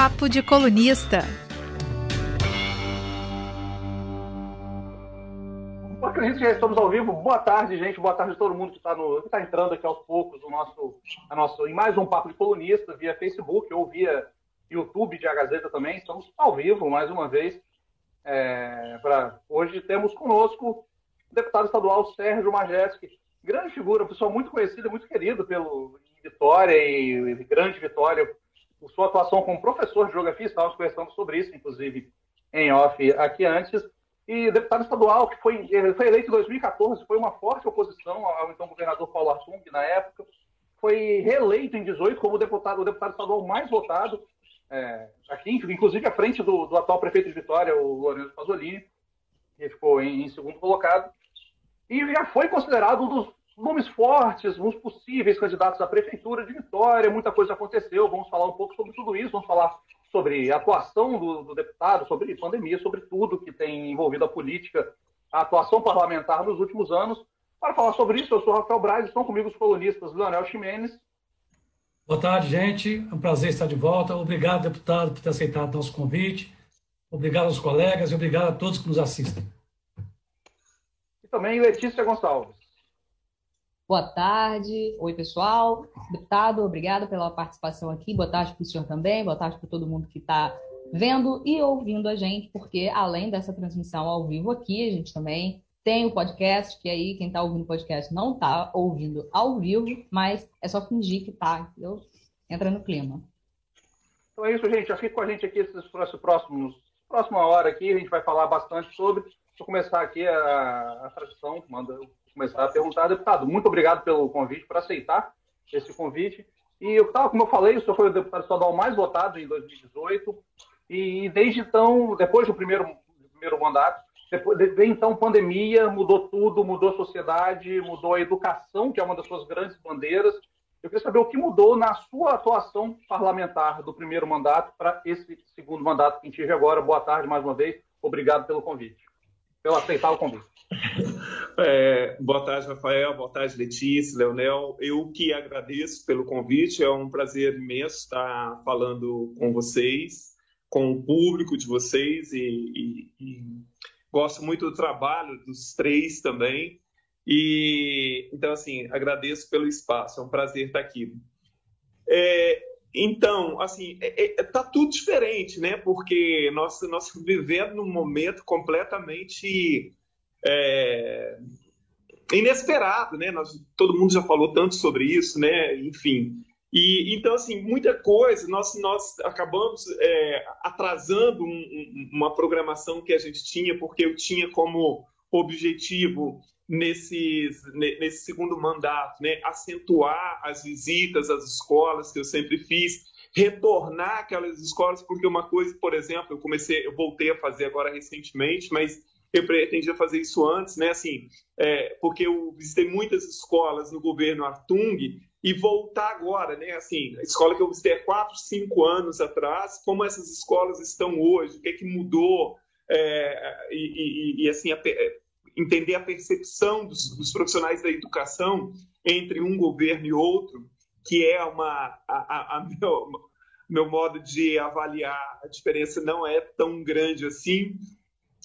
Papo de Colunista. Acredito que já estamos ao vivo. Boa tarde, gente. Boa tarde a todo mundo que está tá entrando aqui aos poucos no nosso, a nosso, em mais um Papo de Colunista, via Facebook ou via YouTube de A Gazeta também. Estamos ao vivo mais uma vez. É, pra, hoje temos conosco o deputado estadual Sérgio Majeski, grande figura, pessoa muito conhecida, muito querido pelo Vitória e, e grande Vitória, por sua atuação como professor de geografia, estávamos conversando sobre isso, inclusive em off aqui antes, e deputado estadual, que foi, foi eleito em 2014, foi uma forte oposição ao então governador Paulo Artung, na época, foi reeleito em 18 como deputado, o deputado estadual mais votado, é, aqui, inclusive à frente do, do, atual prefeito de Vitória, o Lourenço Pasolini, que ficou em, em segundo colocado, e já foi considerado um dos nomes fortes, uns possíveis candidatos à prefeitura de Vitória, muita coisa aconteceu, vamos falar um pouco sobre tudo isso, vamos falar sobre a atuação do, do deputado, sobre pandemia, sobre tudo que tem envolvido a política, a atuação parlamentar nos últimos anos. Para falar sobre isso, eu sou Rafael Braz, estão comigo os colunistas Leonel Ximenes. Boa tarde, gente. É um prazer estar de volta. Obrigado, deputado, por ter aceitado nosso convite. Obrigado aos colegas e obrigado a todos que nos assistem. E também Letícia Gonçalves. Boa tarde. Oi, pessoal. Deputado, obrigado pela participação aqui. Boa tarde para o senhor também. Boa tarde para todo mundo que está vendo e ouvindo a gente, porque além dessa transmissão ao vivo aqui, a gente também tem o podcast, que aí quem está ouvindo o podcast não está ouvindo ao vivo, mas é só fingir que está, entendeu? Entra no clima. Então é isso, gente. Fica com a gente aqui esses próximos, próxima hora aqui, a gente vai falar bastante sobre. Vou começar aqui a, a tradição, manda começar a perguntar, deputado, muito obrigado pelo convite, por aceitar esse convite. E eu estava, como eu falei, o senhor foi o deputado estadual mais votado em 2018, e desde então, depois do primeiro, primeiro mandato, depois, de, então, pandemia, mudou tudo, mudou a sociedade, mudou a educação, que é uma das suas grandes bandeiras. Eu queria saber o que mudou na sua atuação parlamentar do primeiro mandato para esse segundo mandato que a gente agora. Boa tarde mais uma vez. Obrigado pelo convite, pelo aceitar o convite. É, boa tarde, Rafael. Boa tarde, Letícia, Leonel. Eu que agradeço pelo convite. É um prazer imenso estar falando com vocês, com o público de vocês e, e, e gosto muito do trabalho dos três também. E então, assim, agradeço pelo espaço. É um prazer estar aqui. É, então, assim, é, é, tá tudo diferente, né? Porque nós nós vivendo num momento completamente é, inesperado, né? Nós, todo mundo já falou tanto sobre isso, né? Enfim. E então assim muita coisa nós nós acabamos é, atrasando um, um, uma programação que a gente tinha porque eu tinha como objetivo nesses, nesse segundo mandato, né, acentuar as visitas às escolas que eu sempre fiz, retornar aquelas escolas porque uma coisa, por exemplo, eu comecei, eu voltei a fazer agora recentemente, mas eu pretendia fazer isso antes, né? Assim, é, porque eu visitei muitas escolas no governo Artung e voltar agora, né? Assim, a escola que eu visitei há quatro, cinco anos atrás, como essas escolas estão hoje, o que é que mudou é, e, e, e, assim a, entender a percepção dos, dos, profissionais da educação entre um governo e outro, que é uma a, a, a meu, meu modo de avaliar a diferença não é tão grande assim.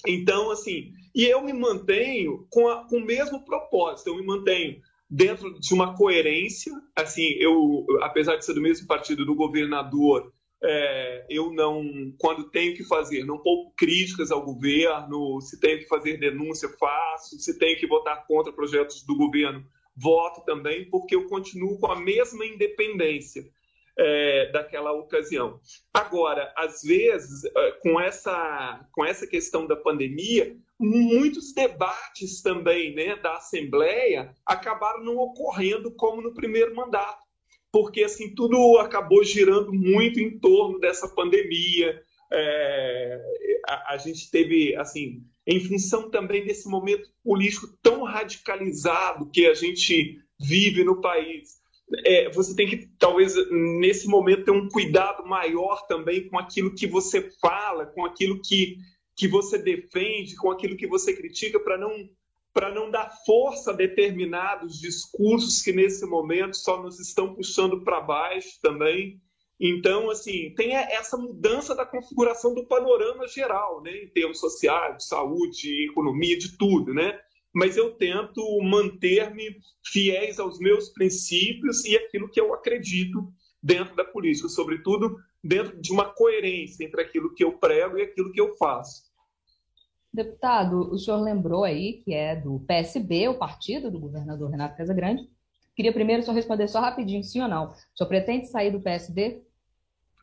Então, assim, e eu me mantenho com, a, com o mesmo propósito, eu me mantenho dentro de uma coerência, assim, eu, apesar de ser do mesmo partido do governador, é, eu não, quando tenho que fazer, não pouco críticas ao governo, se tenho que fazer denúncia, faço, se tenho que votar contra projetos do governo, voto também, porque eu continuo com a mesma independência é, daquela ocasião. Agora, às vezes, é, com essa, com essa questão da pandemia, muitos debates também né, da Assembleia acabaram não ocorrendo como no primeiro mandato, porque assim tudo acabou girando muito em torno dessa pandemia. É, a, a gente teve assim em função também desse momento político tão radicalizado que a gente vive no país é, você tem que, talvez, nesse momento, ter um cuidado maior também com aquilo que você fala, com aquilo que, que você defende, com aquilo que você critica, para não, para não dar força a determinados discursos que, nesse momento, só nos estão puxando para baixo também. Então, assim, tem essa mudança da configuração do panorama geral, né, em termos sociais, de saúde, economia, de tudo, né? Mas eu tento manter-me fiéis aos meus princípios e aquilo que eu acredito dentro da política, sobretudo dentro de uma coerência entre aquilo que eu prego e aquilo que eu faço. Deputado, o senhor lembrou aí que é do PSB, o partido do governador Renato Casagrande. Queria primeiro só responder só rapidinho, sim ou não. O senhor pretende sair do PSD?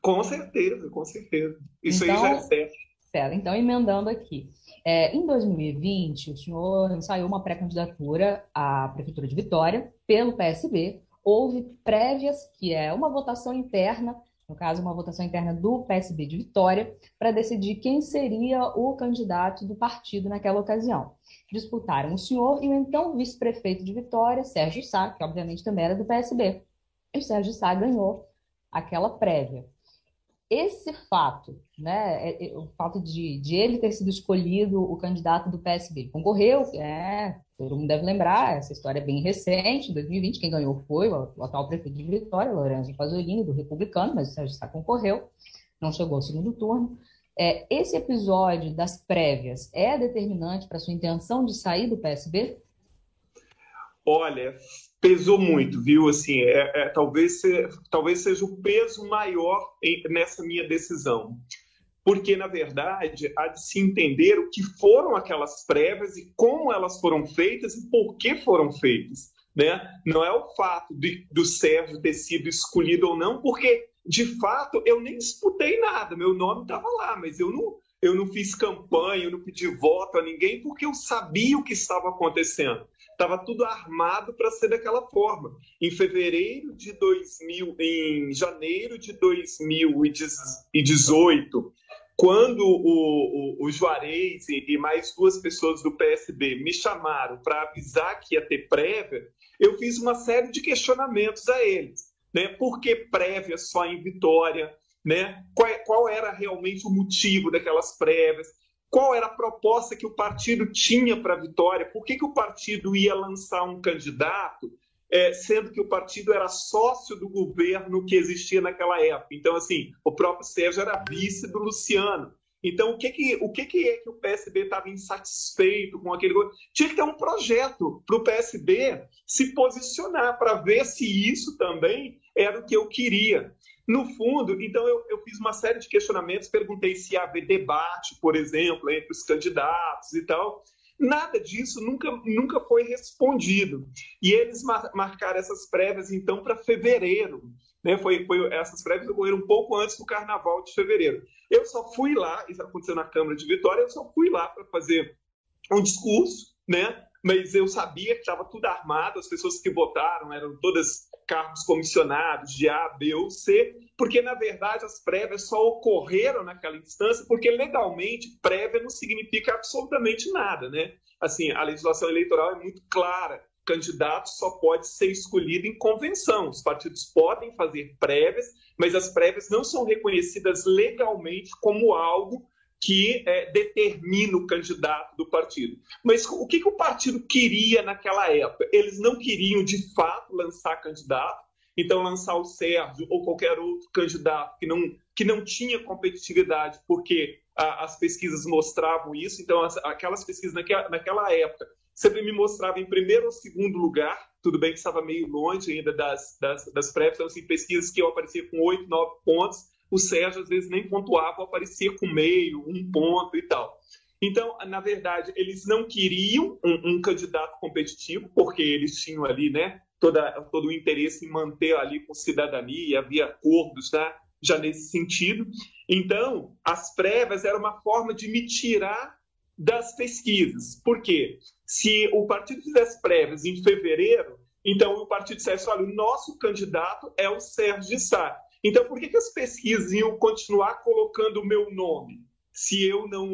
Com certeza, com certeza. Isso então, aí já é certo. Certo, então emendando aqui. É, em 2020, o senhor ensaiou uma pré-candidatura à Prefeitura de Vitória pelo PSB. Houve prévias, que é uma votação interna no caso, uma votação interna do PSB de Vitória, para decidir quem seria o candidato do partido naquela ocasião. Disputaram o senhor e o então vice-prefeito de Vitória, Sérgio Sá, que obviamente também era do PSB. E o Sérgio Sá ganhou aquela prévia esse fato, né, é, é, o fato de, de, ele ter sido escolhido o candidato do PSB, concorreu, é, todo mundo deve lembrar, essa história é bem recente, em 2020, quem ganhou foi o, o atual prefeito de Vitória, Lourenço Pasolini, do Republicano, mas Sá concorreu, não chegou ao segundo turno. É, esse episódio das prévias é determinante para sua intenção de sair do PSB? Olha, pesou muito, viu? Assim, é, é talvez, talvez seja o peso maior em, nessa minha decisão. Porque, na verdade, há de se entender o que foram aquelas prévias e como elas foram feitas e por que foram feitas. Né? Não é o fato de, do Sérgio ter sido escolhido ou não, porque, de fato, eu nem disputei nada, meu nome estava lá, mas eu não, eu não fiz campanha, eu não pedi voto a ninguém, porque eu sabia o que estava acontecendo estava tudo armado para ser daquela forma. Em fevereiro de 2000, em janeiro de 2018, quando o, o, o Juarez e, mais duas pessoas do PSB me chamaram para avisar que ia ter prévia, eu fiz uma série de questionamentos a eles. Né? Por que prévia só em Vitória? Né? Qual, é, qual, era realmente o motivo daquelas prévias? Qual era a proposta que o partido tinha para a vitória, por que, que o partido ia lançar um candidato, é, sendo que o partido era sócio do governo que existia naquela época. Então, assim, o próprio Sérgio era vice do Luciano. Então, o que, que, o que, que é que o PSB estava insatisfeito com aquele. Tinha que ter um projeto para o PSB se posicionar para ver se isso também era o que eu queria. No fundo, então eu, eu, fiz uma série de questionamentos, perguntei se ia haver debate, por exemplo, entre os candidatos e tal. Nada disso nunca, nunca foi respondido. E eles mar, marcaram essas prévias, então, para fevereiro. Né? Foi, foi, essas prévias ocorreram um pouco antes do carnaval de fevereiro. Eu só fui lá, isso aconteceu na Câmara de Vitória, eu só fui lá para fazer um discurso, né? mas eu sabia que estava tudo armado, as pessoas que votaram eram todas cargos comissionados de A, B ou C, porque na verdade as prévias só ocorreram naquela instância porque legalmente prévia não significa absolutamente nada, né? Assim, a legislação eleitoral é muito clara. Candidato só pode ser escolhido em convenção. Os partidos podem fazer prévias, mas as prévias não são reconhecidas legalmente como algo que é, determina o candidato do partido. Mas o que, que o partido queria naquela época? Eles não queriam, de fato, lançar candidato, então lançar o Sérgio ou qualquer outro candidato que não, que não tinha competitividade, porque a, as pesquisas mostravam isso. Então, as, aquelas pesquisas naquela, naquela época sempre me mostravam em primeiro ou segundo lugar, tudo bem que estava meio longe ainda das, das, das prévias, então, assim, pesquisas que eu aparecia com oito, nove pontos, o Sérgio às vezes nem pontuava, aparecia com meio, um ponto e tal. Então, na verdade, eles não queriam um, um candidato competitivo, porque eles tinham ali né, toda, todo o interesse em manter ali com cidadania, havia acordos né, já nesse sentido. Então, as prévias eram uma forma de me tirar das pesquisas. Por quê? Se o partido fizesse prévias em fevereiro, então o partido dissesse, olha, o nosso candidato é o Sérgio Sá. Então, por que, que as pesquisas iam continuar colocando o meu nome? Se eu não.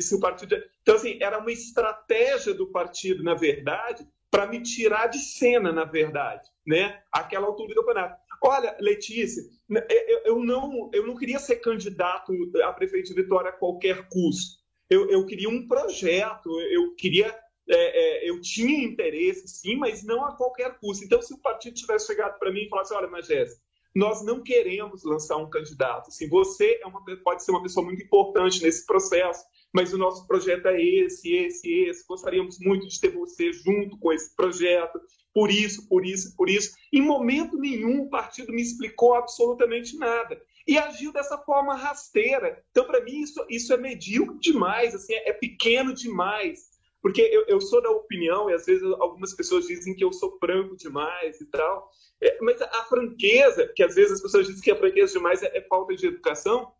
Se o partido. Então, assim, era uma estratégia do partido, na verdade, para me tirar de cena, na verdade, né? Aquela altura do campeonato. Olha, Letícia, eu, eu, não, eu não queria ser candidato a prefeito de Vitória a qualquer custo. Eu, eu queria um projeto, eu queria. É, é, eu tinha interesse, sim, mas não a qualquer custo. Então, se o partido tivesse chegado para mim e falasse: olha, Magés, nós não queremos lançar um candidato. Assim, você é uma, pode ser uma pessoa muito importante nesse processo, mas o nosso projeto é esse, esse, esse. Gostaríamos muito de ter você junto com esse projeto, por isso, por isso, por isso. Em momento nenhum o partido me explicou absolutamente nada. E agiu dessa forma rasteira. Então, para mim, isso, isso é medíocre demais, assim, é, é pequeno demais. Porque eu, eu, sou da opinião, e às vezes algumas pessoas dizem que eu sou franco demais e tal, é, mas a franqueza, que às vezes as pessoas dizem que a franqueza demais é, é falta de educação,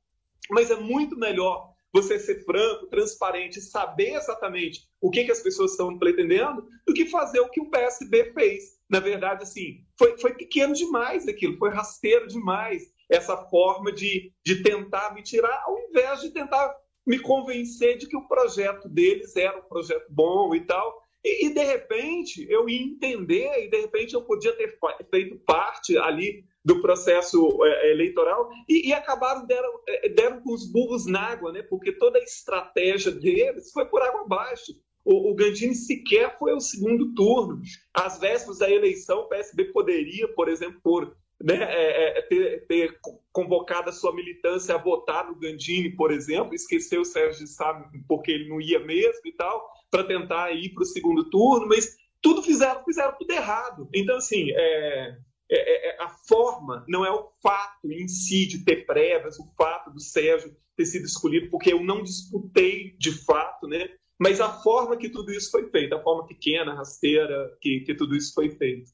mas é muito melhor você ser franco, transparente, saber exatamente o que, que as pessoas estão pretendendo, do que fazer o que o PSB fez. Na verdade, assim, foi, foi pequeno demais aquilo, foi rasteiro demais essa forma de, de tentar me tirar, ao invés de tentar me convencer de que o projeto deles era um projeto bom e tal. E, e, de repente eu ia entender, e de repente eu podia ter feito parte ali do processo é, eleitoral, e, e acabaram, deram, é, deram com os burros na água, né? porque toda a estratégia deles foi por água abaixo. O, o Gandini sequer foi ao segundo turno. Às vésperas da eleição, o PSB poderia, por exemplo, por né, é, é, ter, ter, convocado a sua militância a votar no Gandini, por exemplo, esqueceu o Sérgio Sá porque ele não ia mesmo e tal, para tentar ir para o segundo turno, mas tudo fizeram, fizeram tudo errado. Então, assim, é, é, é, a forma não é o fato em si de ter prévias, o fato do Sérgio ter sido escolhido, porque eu não disputei de fato, né? Mas a forma que tudo isso foi feito, a forma pequena, rasteira, que, que tudo isso foi feito.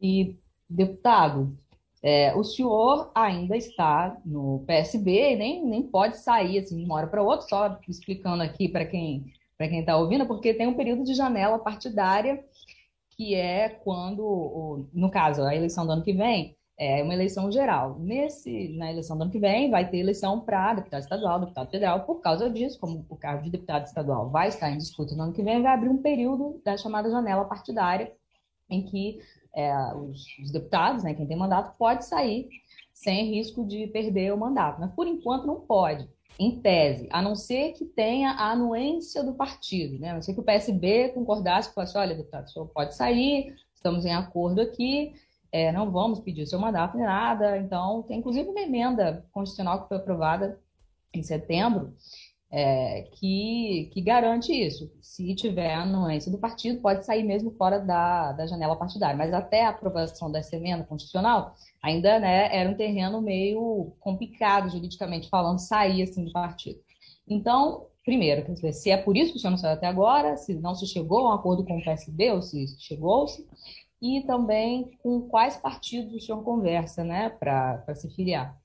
E Deputado, é, o senhor ainda está no PSB, nem, nem pode sair assim, de uma hora para outra, só explicando aqui para quem para quem está ouvindo, porque tem um período de janela partidária, que é quando, no caso, a eleição do ano que vem, é uma eleição geral. Nesse, na eleição do ano que vem, vai ter eleição para deputado estadual, deputado federal. Por causa disso, como o cargo de deputado estadual vai estar em disputa no ano que vem, vai abrir um período da chamada janela partidária, em que é, os, os, deputados, né, quem tem mandato, pode sair sem risco de perder o mandato. Mas, por enquanto, não pode, em tese, a não ser que tenha a anuência do partido. Né? A não ser que o PSB concordasse e falasse, olha, deputado, o senhor pode sair, estamos em acordo aqui, é, não vamos pedir seu mandato nem nada. Então, tem inclusive uma emenda constitucional que foi aprovada em setembro, é, que, que garante isso. Se tiver anuência do partido, pode sair mesmo fora da, da janela partidária. Mas até a aprovação dessa emenda constitucional, ainda né, era um terreno meio complicado, juridicamente falando, sair assim do partido. Então, primeiro, quer dizer, se é por isso que o senhor não saiu até agora, se não se chegou a um acordo com o PSD, ou se chegou-se, e também com quais partidos o senhor conversa né, para se filiar.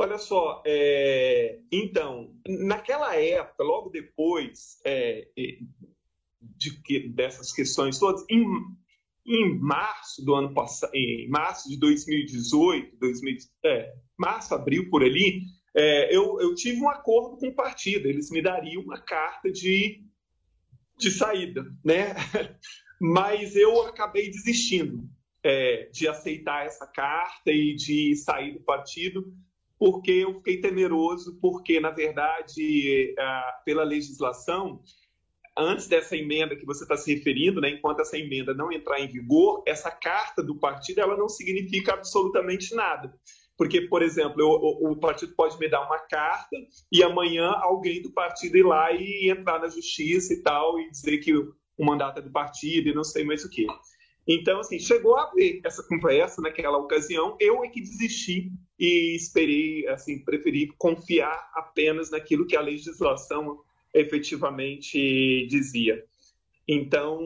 Olha só, é, então, naquela época, logo depois é, de, dessas questões todas, em, em março do ano passado, em março de 2018, 2000, é, março, abril, por ali, é, eu, eu tive um acordo com o partido, eles me dariam uma carta de, de saída, né? Mas eu acabei desistindo é, de aceitar essa carta e de sair do partido, porque eu fiquei temeroso, porque, na verdade, pela legislação, antes dessa emenda que você está se referindo, né, enquanto essa emenda não entrar em vigor, essa carta do partido ela não significa absolutamente nada. Porque, por exemplo, eu, o, o, partido pode me dar uma carta e amanhã alguém do partido ir lá e entrar na justiça e tal, e dizer que o, o mandato é do partido e não sei mais o que. Então, assim, chegou a haver essa conversa naquela ocasião, eu é que desisti e esperei, assim, preferi confiar apenas naquilo que a legislação efetivamente dizia. Então,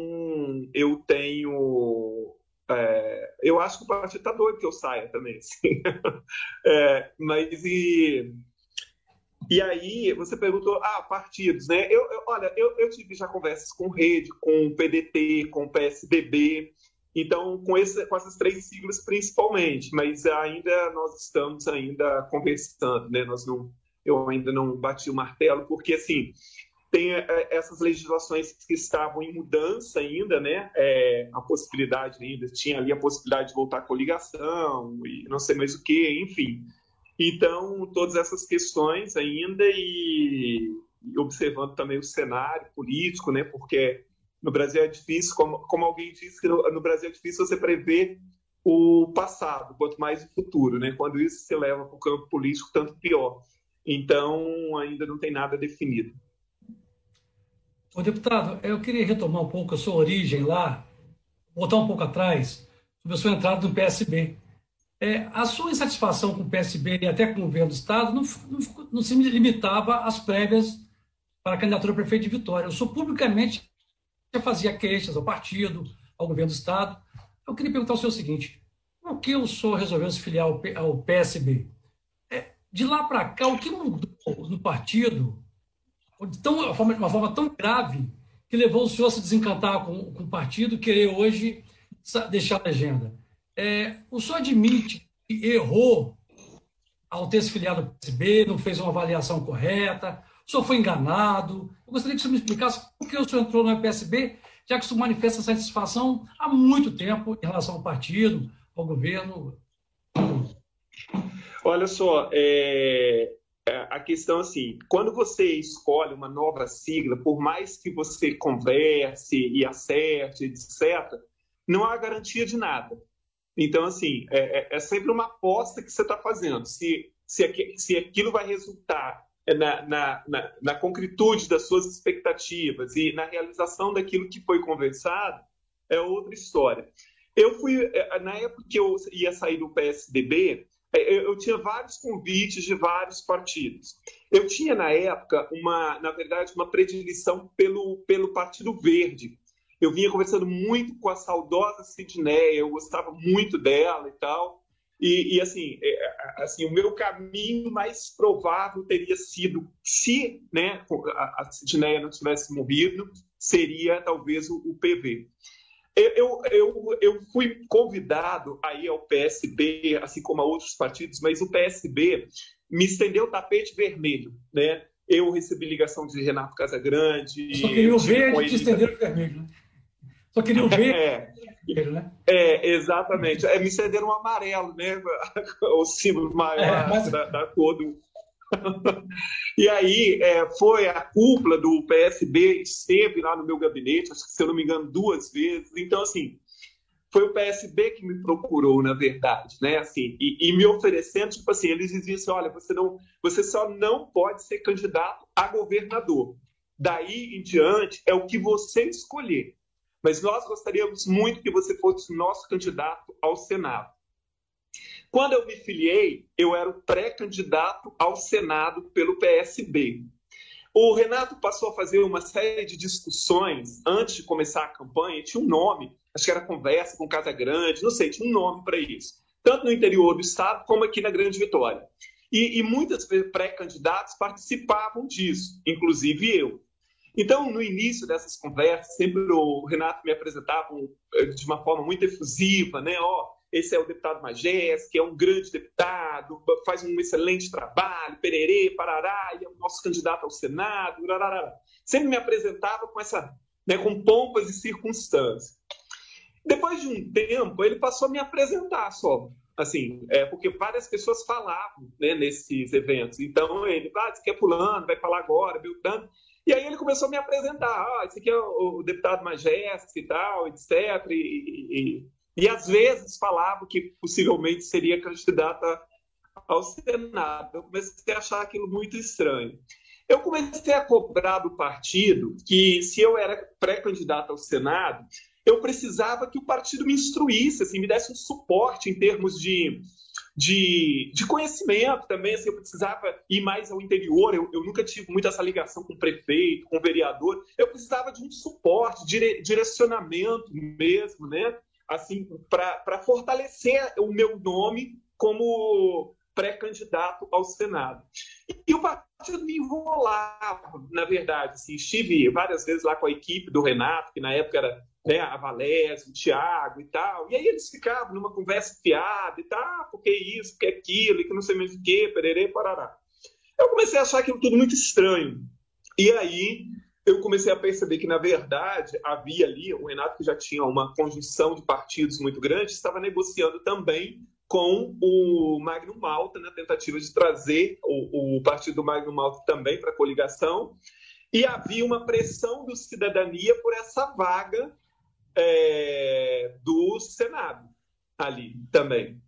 eu tenho. É, eu acho que o partido está doido que eu saia também. Assim. É, mas e. E aí, você perguntou, ah, partidos, né? Eu, eu olha, eu, eu, tive já conversas com Rede, com o PDT, com o PSDB, então, com, esse, com essas três siglas principalmente, mas ainda nós estamos ainda conversando, né? Nós não, eu ainda não bati o martelo, porque assim tem é, essas legislações que estavam em mudança ainda, né? É, a possibilidade ainda tinha ali a possibilidade de voltar à coligação e não sei mais o que, enfim. Então todas essas questões ainda e, e observando também o cenário político, né? Porque no Brasil é difícil, como, como alguém disse, que no, no, Brasil é difícil você prever o passado, quanto mais o futuro, né? Quando isso se leva para o campo político, tanto pior. Então, ainda não tem nada definido. O deputado, eu queria retomar um pouco a sua origem lá, voltar um pouco atrás, sobre a sua entrada no PSB. É, a sua insatisfação com o PSB e até com o governo do Estado não, não, não se limitava às prévias para a candidatura a prefeito de Vitória. Eu sou publicamente já fazia queixas ao partido, ao governo do Estado. Eu queria perguntar o senhor o seguinte: por que o senhor resolveu se filiar ao PSB? É, de lá para cá, o que mudou no partido de tão, uma forma tão grave que levou o senhor a se desencantar com, com o partido querer hoje deixar a legenda? É, o senhor admite que errou ao ter se filiado ao PSB, não fez uma avaliação correta, senhor foi enganado. Eu gostaria que o senhor me explicasse por que o senhor entrou no PSB, já que isso manifesta satisfação há muito tempo em relação ao partido, ao governo. Olha só, é, é, a questão assim, quando você escolhe uma nova sigla, por mais que você converse e acerte, etc., não há garantia de nada. Então, assim, é, é, é sempre uma aposta que você está fazendo. Se, se, se aquilo vai resultar na, na, na, na, concretude das suas expectativas e na realização daquilo que foi conversado, é outra história. Eu fui, é, na época que eu ia sair do PSDB, é, eu tinha vários convites de vários partidos. Eu tinha, na época, uma, na verdade, uma predileção pelo, pelo Partido Verde. Eu vinha conversando muito com a saudosa Sidneia, eu gostava muito dela e tal. E, e assim, é, assim, o meu caminho mais provável teria sido, se né, a, a Sidneia não tivesse morrido, seria talvez o, o PV. Eu, eu, eu fui convidado aí ao PSB, assim como a outros partidos, mas o PSB me estendeu o tapete vermelho, né? Eu recebi ligação de Renato Casagrande. Só queria o verde que estendeu o vermelho. Só queria o verde. É. Né? É, exatamente. É, me cederam um amarelo, né? o símbolo maior é, mas... da, da cor do. e aí é, foi a cúpula do PSB, esteve lá no meu gabinete, acho que se eu não me engano, duas vezes. Então, assim, foi o PSB que me procurou, na verdade, né? Assim, e, e, me oferecendo, tipo assim, eles diziam assim, olha, você não, você só não pode ser candidato a governador. Daí em diante é o que você escolher mas nós gostaríamos muito que você fosse nosso candidato ao Senado. Quando eu me filiei, eu era o pré-candidato ao Senado pelo PSB. O Renato passou a fazer uma série de discussões antes de começar a campanha, tinha um nome, acho que era conversa com Casa Grande, não sei, tinha um nome para isso, tanto no interior do estado como aqui na Grande Vitória. E, e muitas pré-candidatos participavam disso, inclusive eu. Então, no início dessas conversas, sempre o Renato me apresentava eh, de uma forma muito efusiva, né? Ó, oh, esse é o deputado Magés, que é um grande deputado, faz um excelente trabalho, pererê, parará, e é o nosso candidato ao Senado, rarará. sempre me apresentava com essa, né, com pompas e circunstâncias. Depois de um tempo, ele passou a me apresentar só, assim, é, porque várias pessoas falavam né, nesses eventos. Então, ele, ah, você quer pulando, vai falar agora, Beltrano. E aí ele começou a me apresentar, ah, esse aqui é o, o deputado Majestic e tal, etc. E, e, e, às vezes falava que possivelmente seria candidata ao Senado. Eu comecei a achar aquilo muito estranho. Eu comecei a cobrar do partido que se eu era pré-candidato ao Senado, eu precisava que o partido me instruísse, assim, me desse um suporte em termos de de, de conhecimento também, assim, eu precisava ir mais ao interior, eu, eu nunca tive muito essa ligação com o prefeito, com o vereador, eu precisava de um suporte, dire, direcionamento mesmo, né? Assim, para fortalecer o meu nome como pré-candidato ao Senado. E o partido me enrolava, na verdade. Assim, estive várias vezes lá com a equipe do Renato, que na época era né, a Valézio, o Tiago e tal. E aí eles ficavam numa conversa fiada e tal, ah, porque isso, porque aquilo, e que não sei mais o que, pererê, parará. Eu comecei a achar aquilo tudo muito estranho. E aí eu comecei a perceber que, na verdade, havia ali, o Renato, que já tinha uma conjunção de partidos muito grande, estava negociando também com o Magno Malta, na tentativa de trazer o, o partido do Magno Malta também para a coligação. E havia uma pressão do cidadania por essa vaga é, do Senado. ali também.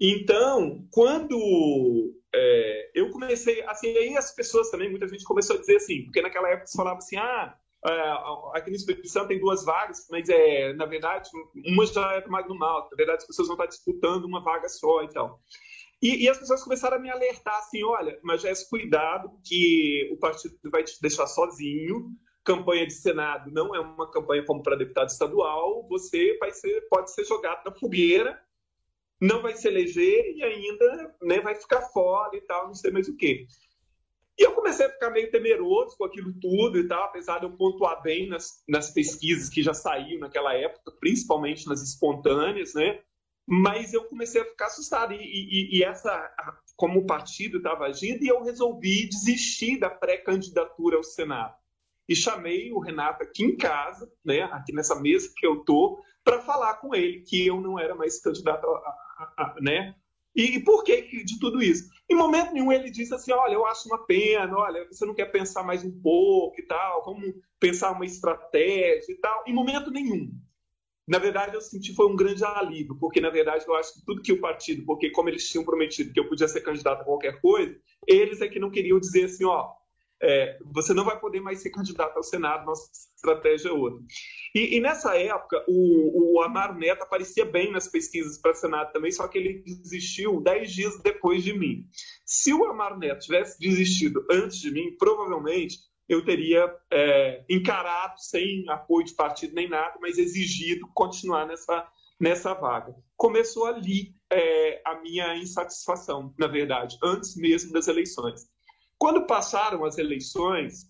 Então, quando é, eu comecei, assim, aí as pessoas também, muita gente começou a dizer assim, porque naquela época se falava assim, ah, é, aqui no Espírito Santo tem duas vagas, mas é, na verdade, uma já é do Magno Malta, na verdade as pessoas vão estar disputando uma vaga só e tal. E, e, as pessoas começaram a me alertar assim, olha, mas já é cuidado que o partido vai te deixar sozinho, campanha de Senado não é uma campanha como para deputado estadual, você ser, pode ser jogado na fogueira não vai se eleger e ainda né, vai ficar fora e tal, não sei mais o quê. E eu comecei a ficar meio temeroso com aquilo tudo e tal, apesar de eu pontuar bem nas, nas pesquisas que já saíram naquela época, principalmente nas espontâneas, né? Mas eu comecei a ficar assustado. E, e, e essa, como o partido estava agindo, e eu resolvi desistir da pré-candidatura ao Senado. E chamei o Renato aqui em casa, né, aqui nessa mesa que eu tô, para falar com ele que eu não era mais candidato a, né? E, e, por que de tudo isso? Em momento nenhum ele disse assim, olha, eu acho uma pena, olha, você não quer pensar mais um pouco e tal, vamos pensar uma estratégia e tal. Em momento nenhum. Na verdade, eu senti foi um grande alívio, porque na verdade eu acho que tudo que o partido, porque como eles tinham prometido que eu podia ser candidato a qualquer coisa, eles é que não queriam dizer assim, ó, é, você não vai poder mais ser candidato ao Senado, nossa estratégia é outra. E, e nessa época, o, o Amaro Neto aparecia bem nas pesquisas para Senado também, só que ele desistiu dez dias depois de mim. Se o Amaro Neto tivesse desistido antes de mim, provavelmente eu teria é, encarado, sem apoio de partido nem nada, mas exigido continuar nessa, nessa vaga. Começou ali é, a minha insatisfação, na verdade, antes mesmo das eleições. Quando passaram as eleições,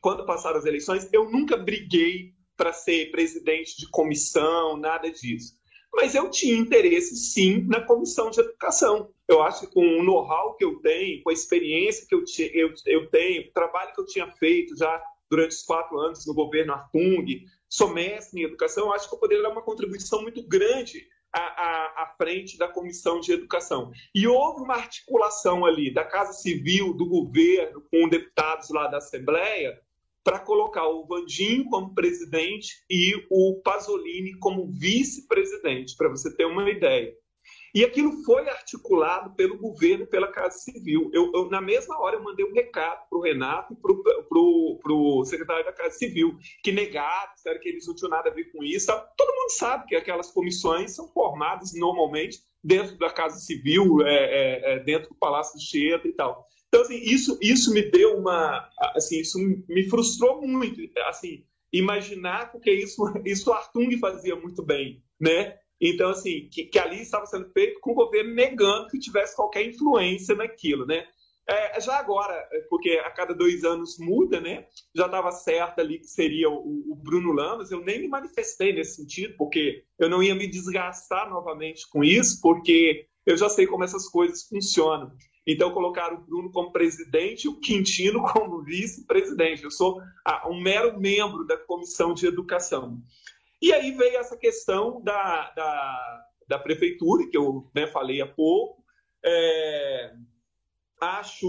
quando passaram as eleições, eu nunca briguei para ser presidente de comissão, nada disso. Mas eu tinha interesse, sim, na comissão de educação. Eu acho que com o know-how que eu tenho, com a experiência que eu, eu, eu tenho, o trabalho que eu tinha feito já durante os quatro anos no governo Artung, sou mestre em educação, acho que eu poderia dar uma contribuição muito grande à, à, à, frente da Comissão de Educação. E houve uma articulação ali da Casa Civil, do governo, com deputados lá da Assembleia, para colocar o Vandinho como presidente e o Pasolini como vice-presidente, para você ter uma ideia. E aquilo foi articulado pelo governo, pela Casa Civil. Eu, eu na mesma hora, eu mandei um recado para o Renato e para o secretário da Casa Civil, que negaram, disseram que eles não tinham nada a ver com isso. Todo mundo sabe que aquelas comissões são formadas normalmente dentro da Casa Civil, é, é, é, dentro do Palácio do Cheiro e tal. Então, assim, isso, isso me deu uma... Assim, isso me frustrou muito, assim, imaginar, porque isso, isso Artung fazia muito bem, né? Então, assim, que, que ali estava sendo feito com o governo negando que tivesse qualquer influência naquilo, né? É, já agora, porque a cada dois anos muda, né? Já estava certo ali que seria o, o, Bruno Lamas. Eu nem me manifestei nesse sentido, porque eu não ia me desgastar novamente com isso, porque eu já sei como essas coisas funcionam. Então, colocaram o Bruno como presidente e o Quintino como vice-presidente. Eu sou ah, um mero membro da comissão de educação. E aí veio essa questão da, da, da prefeitura, que eu né, falei há pouco. É, acho,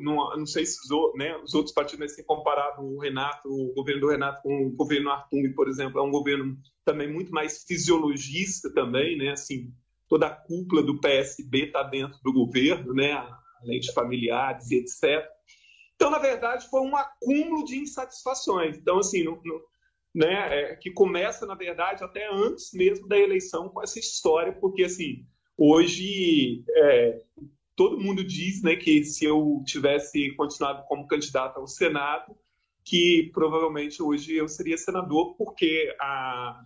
não, não sei se os, né, os outros partidos têm comparado o Renato, o governo do Renato com o governo Artung, por exemplo, é um governo também muito mais fisiologista também, né? Assim, toda a cúpula do PSB está dentro do governo, né? Além de familiares e etc. Então, na verdade, foi um acúmulo de insatisfações. Então, assim, não, não, né, é, que começa, na verdade, até antes mesmo da eleição com essa história, porque, assim, hoje é, todo mundo diz né, que se eu tivesse continuado como candidato ao Senado, que provavelmente hoje eu seria senador, porque a,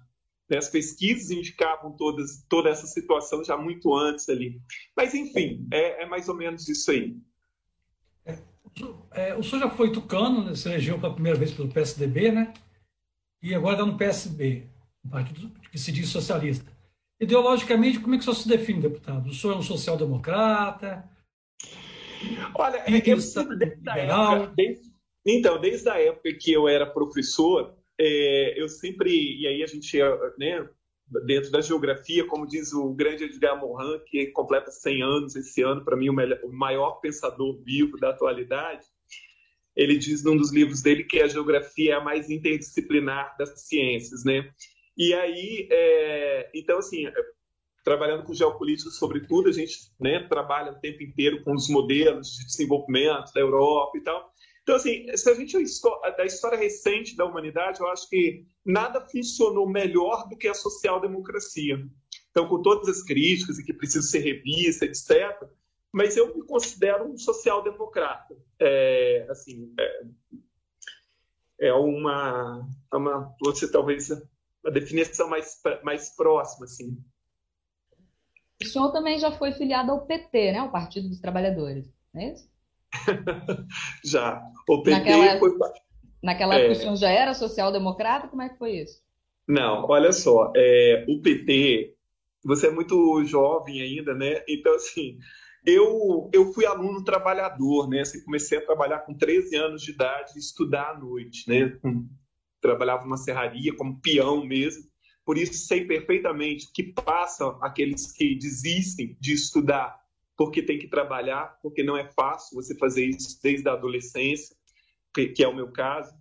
né, as pesquisas indicavam todas, toda essa situação já muito antes ali. Mas, enfim, é, é mais ou menos isso aí. É, é o senhor já foi tucano, né, se elegeu pela primeira vez pelo PSDB, né? E agora está no PSB, um partido que se diz socialista. Ideologicamente, como é que o senhor se define, deputado? O senhor é um social-democrata? Olha, eu sempre, desde época, desde, então, desde a época que eu era professor, é, eu sempre, e aí a gente, né, dentro da geografia, como diz o grande Edgar Morin, que completa 100 anos esse ano, para mim o, melhor, o maior pensador vivo da atualidade, ele diz num dos livros dele que a geografia é a mais interdisciplinar das ciências, né? E aí, é, então assim, trabalhando com geopolítica, sobretudo, a gente né, trabalha o tempo inteiro com os modelos de desenvolvimento da Europa e tal. Então, assim, se a gente da história recente da humanidade, eu acho que nada funcionou melhor do que a social-democracia. Então, com todas as críticas e que precisa ser revista, etc., mas eu me considero um social-democrata. É, assim, é, é uma, é uma, você talvez a definição mais, mais próxima, assim. O senhor também já foi filiado ao PT, né? O Partido dos Trabalhadores, não é isso? já. O PT naquela, foi... Naquela época é... o senhor já era social-democrata? Como é que foi isso? Não, olha só. É, o PT, você é muito jovem ainda, né? Então, assim, eu, eu fui aluno trabalhador, né? Assim, comecei a trabalhar com 13 anos de idade, estudar à noite, né? Trabalhava numa serraria como peão mesmo. Por isso sei perfeitamente que passam aqueles que desistem de estudar porque tem que trabalhar, porque não é fácil você fazer isso desde a adolescência, que é o meu caso.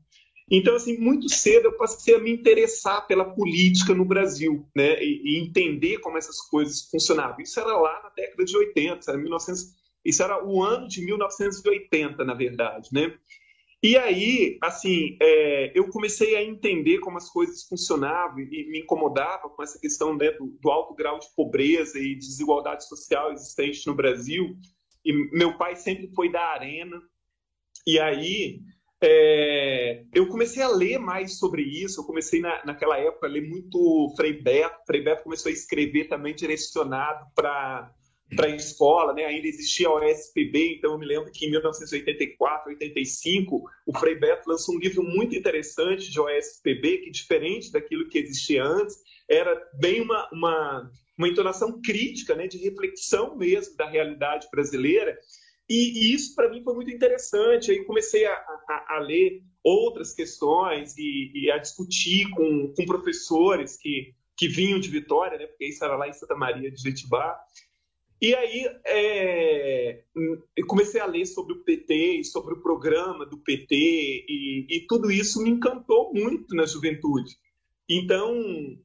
Então, assim, muito cedo eu passei a me interessar pela política no Brasil, né, e, entender como essas coisas funcionavam. Isso era lá na década de 80, era 1900, isso era o ano de 1980, na verdade, né? E aí, assim, é, eu comecei a entender como as coisas funcionavam e me incomodava com essa questão né, do, do, alto grau de pobreza e desigualdade social existente no Brasil. E meu pai sempre foi da arena. E aí, é, eu comecei a ler mais sobre isso. Eu comecei na, naquela época a ler muito Frei Beto. Frei Beto começou a escrever também direcionado para para a escola, né? ainda existia a OSPB, então eu me lembro que em 1984, 85, o Frei Beto lançou um livro muito interessante de OSPB, que diferente daquilo que existia antes, era bem uma, uma, uma entonação crítica, né? de reflexão mesmo da realidade brasileira, e, e isso para mim foi muito interessante, aí comecei a, a, a ler outras questões e, e, a discutir com, com professores que, que vinham de Vitória, né? porque isso era lá em Santa Maria de Jetibá, e aí é, eu comecei a ler sobre o PT sobre o programa do PT e, e tudo isso me encantou muito na juventude. Então,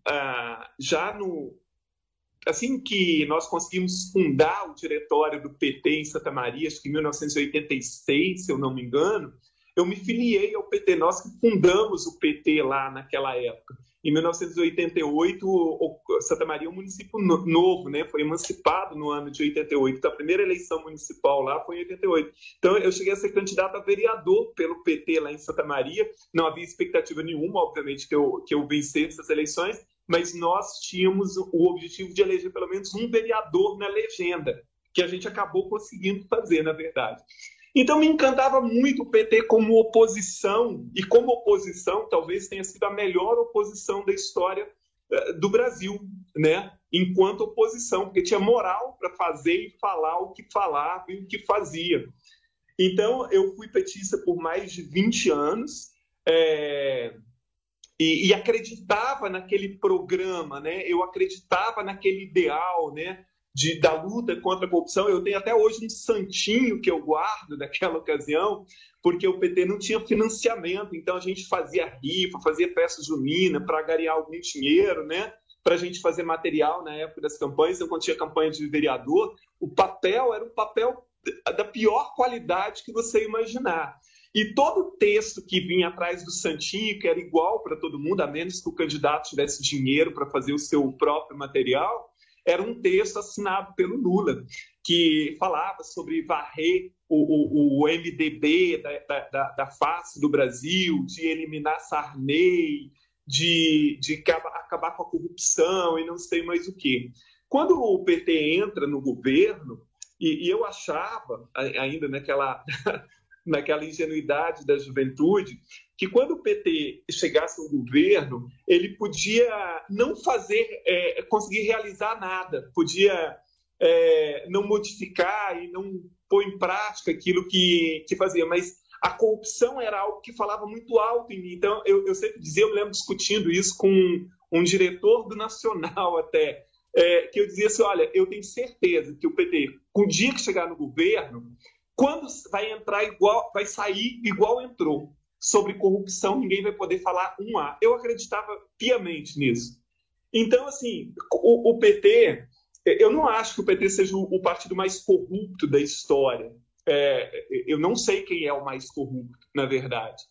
ah, já no assim que nós conseguimos fundar o diretório do PT em Santa Maria, acho que em 1986, se eu não me engano, eu me filiei ao PT. Nós que fundamos o PT lá naquela época. Em 1988, Santa Maria é um município novo, né? Foi emancipado no ano de 88. Então, a primeira eleição municipal lá foi em 88. Então, eu cheguei a ser candidato a vereador pelo PT lá em Santa Maria. Não havia expectativa nenhuma, obviamente, que eu, que eu vencesse essas eleições, mas nós tínhamos o objetivo de eleger pelo menos um vereador na legenda, que a gente acabou conseguindo fazer, na verdade. Então me encantava muito o PT como oposição, e como oposição talvez tenha sido a melhor oposição da história uh, do Brasil, né? enquanto oposição, porque tinha moral para fazer e falar o que falava e o que fazia. Então eu fui petista por mais de 20 anos, é... e, e acreditava naquele programa, né? eu acreditava naquele ideal, né? de, da luta contra a corrupção. Eu tenho até hoje um santinho que eu guardo daquela ocasião, porque o PT não tinha financiamento, então a gente fazia rifa, fazia festa junina para ganhar algum dinheiro, né? Para a gente fazer material na época das campanhas, então, quando tinha campanha de vereador, o papel era um papel da pior qualidade que você imaginar. E todo texto que vinha atrás do Santinho, que era igual para todo mundo, a menos que o candidato tivesse dinheiro para fazer o seu próprio material, era um texto assinado pelo Lula, que falava sobre varrer o, o, o MDB da, da, da, face do Brasil, de eliminar Sarney, de, de acabar com a corrupção e não sei mais o que. Quando o PT entra no governo, e, e eu achava, ainda naquela, naquela ingenuidade da juventude, que quando o PT chegasse ao governo, ele podia não fazer, é, conseguir realizar nada, podia é, não modificar e não pôr em prática aquilo que, que fazia, mas a corrupção era algo que falava muito alto em mim. Então, eu, eu sempre dizia, eu lembro discutindo isso com um diretor do Nacional até, é, que eu dizia assim, olha, eu tenho certeza que o PT, com o dia que chegar no governo, quando vai entrar igual, vai sair igual entrou sobre corrupção, ninguém vai poder falar um A. Eu acreditava piamente nisso. Então, assim, o, o PT eu não acho que o PT seja o partido mais corrupto da história. É, eu não sei quem é o mais corrupto, na verdade.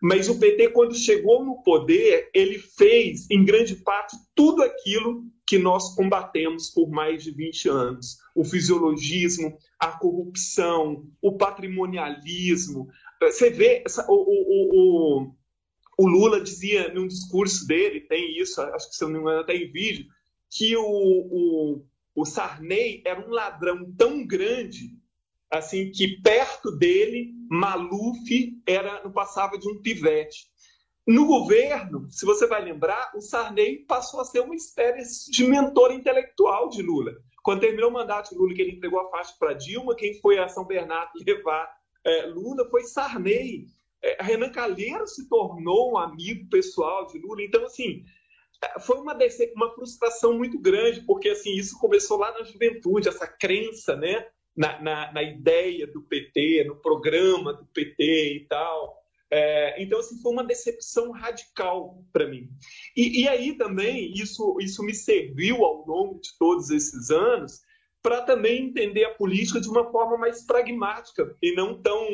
Mas o PT, quando chegou no poder, ele fez, em grande parte, tudo aquilo que nós combatemos por mais de 20 anos: o fisiologismo, a corrupção, o patrimonialismo. Você vê, o, o, o, o Lula dizia num discurso dele, tem isso, acho que se eu não me engano, até em vídeo, que o, o, o Sarney era um ladrão tão grande assim que perto dele Maluf era não passava de um pivete. No governo, se você vai lembrar, o Sarney passou a ser uma espécie de mentor intelectual de Lula. Quando terminou o mandato de Lula, que ele entregou a faixa para Dilma, quem foi a São Bernardo levar é, Lula foi Sarney. É, Renan Calheiros se tornou um amigo pessoal de Lula. Então, assim, é, foi uma, uma frustração muito grande, porque assim isso começou lá na juventude, essa crença, né? na, na, na ideia do PT, no programa do PT e tal. É, então, assim, foi uma decepção radical para mim. E, e, aí também, isso, isso me serviu ao longo de todos esses anos para também entender a política de uma forma mais pragmática e não tão,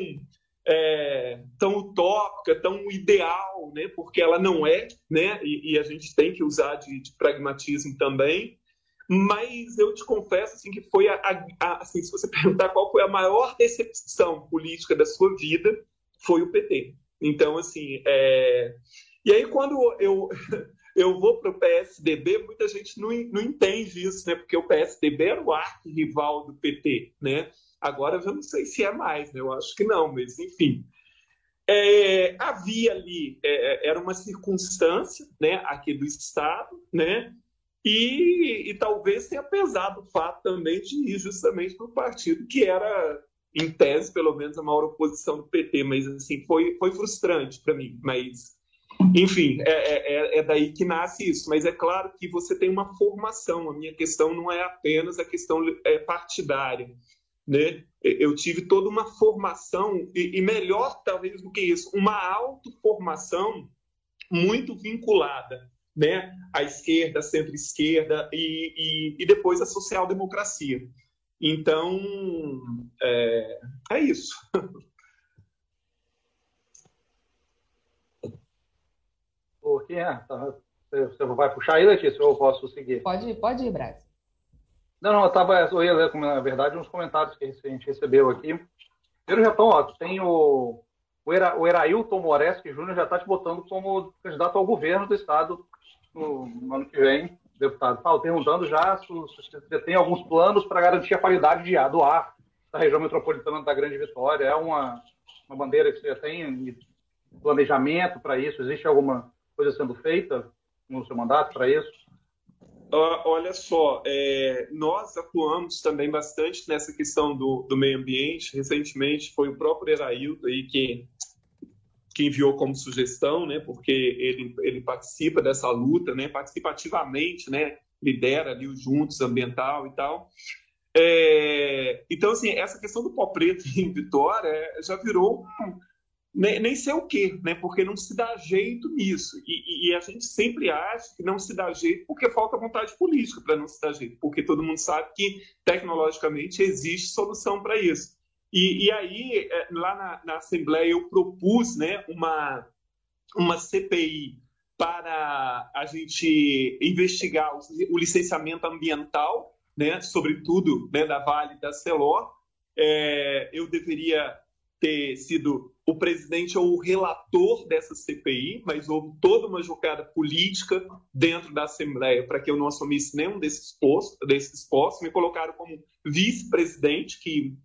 é, tão utópica, tão ideal, né? porque ela não é, né? e, e a gente tem que usar de, de pragmatismo também. Mas eu te confesso assim, que foi a, a, a, assim, se você perguntar qual foi a maior decepção política da sua vida, foi o PT. Então, assim, é... e aí quando eu, eu vou para o PSDB, muita gente não, não entende isso, né? Porque o PSDB era o arqui-rival do PT, né? Agora eu não sei se é mais, né? Eu acho que não, mas enfim. É, havia ali, é, era uma circunstância, né, aqui do Estado, né, e, e talvez tenha pesado o fato também de ir justamente para o partido que era, em tese, pelo menos, a maior oposição do PT. Mas, assim, foi, foi frustrante para mim. Mas, enfim, é, é, é, é daí que nasce isso. Mas é claro que você tem uma formação. A minha questão não é apenas a questão é, partidária. Né? Eu tive toda uma formação, e, e melhor talvez do que isso, uma autoformação muito vinculada né, a esquerda, centro-esquerda e, e, e, depois a social-democracia. Então, é, é isso. O que é? Você vai puxar aí, Letícia, ou eu posso seguir? Pode, pode ir, Braz. Não, não, eu, tava, eu ia ler, na verdade, uns comentários que a gente recebeu aqui. Primeiro, Japão, ó, tem o, o, Era, o Erailton Moreski Júnior já está te botando como candidato ao governo do estado no, no ano que vem, deputado. Estava perguntando já se, se você tem alguns planos para garantir a qualidade de ar, do ar da região metropolitana da Grande Vitória. É uma, uma bandeira que você já tem planejamento para isso? Existe alguma coisa sendo feita no seu mandato para isso? Olha só, é, nós atuamos também bastante nessa questão do, do meio ambiente. Recentemente foi o próprio Eraildo aí que que enviou como sugestão, né, porque ele, ele participa dessa luta, né, participa ativamente, né, lidera ali o Juntos Ambiental e tal. É, então, assim, essa questão do pó preto em Vitória já virou nem, nem sei o quê, né, porque não se dá jeito nisso. E, e, a gente sempre acha que não se dá jeito porque falta vontade política para não se dar jeito, porque todo mundo sabe que tecnologicamente existe solução para isso. E, e aí, é, lá na, na, Assembleia, eu propus né, uma, uma CPI para a gente investigar o, o licenciamento ambiental, né, sobretudo né, da Vale da Celor. É, eu deveria ter sido o presidente ou o relator dessa CPI, mas houve toda uma jogada política dentro da Assembleia para que eu não assumisse nenhum desses postos, desses postos. Me colocaram como vice-presidente, que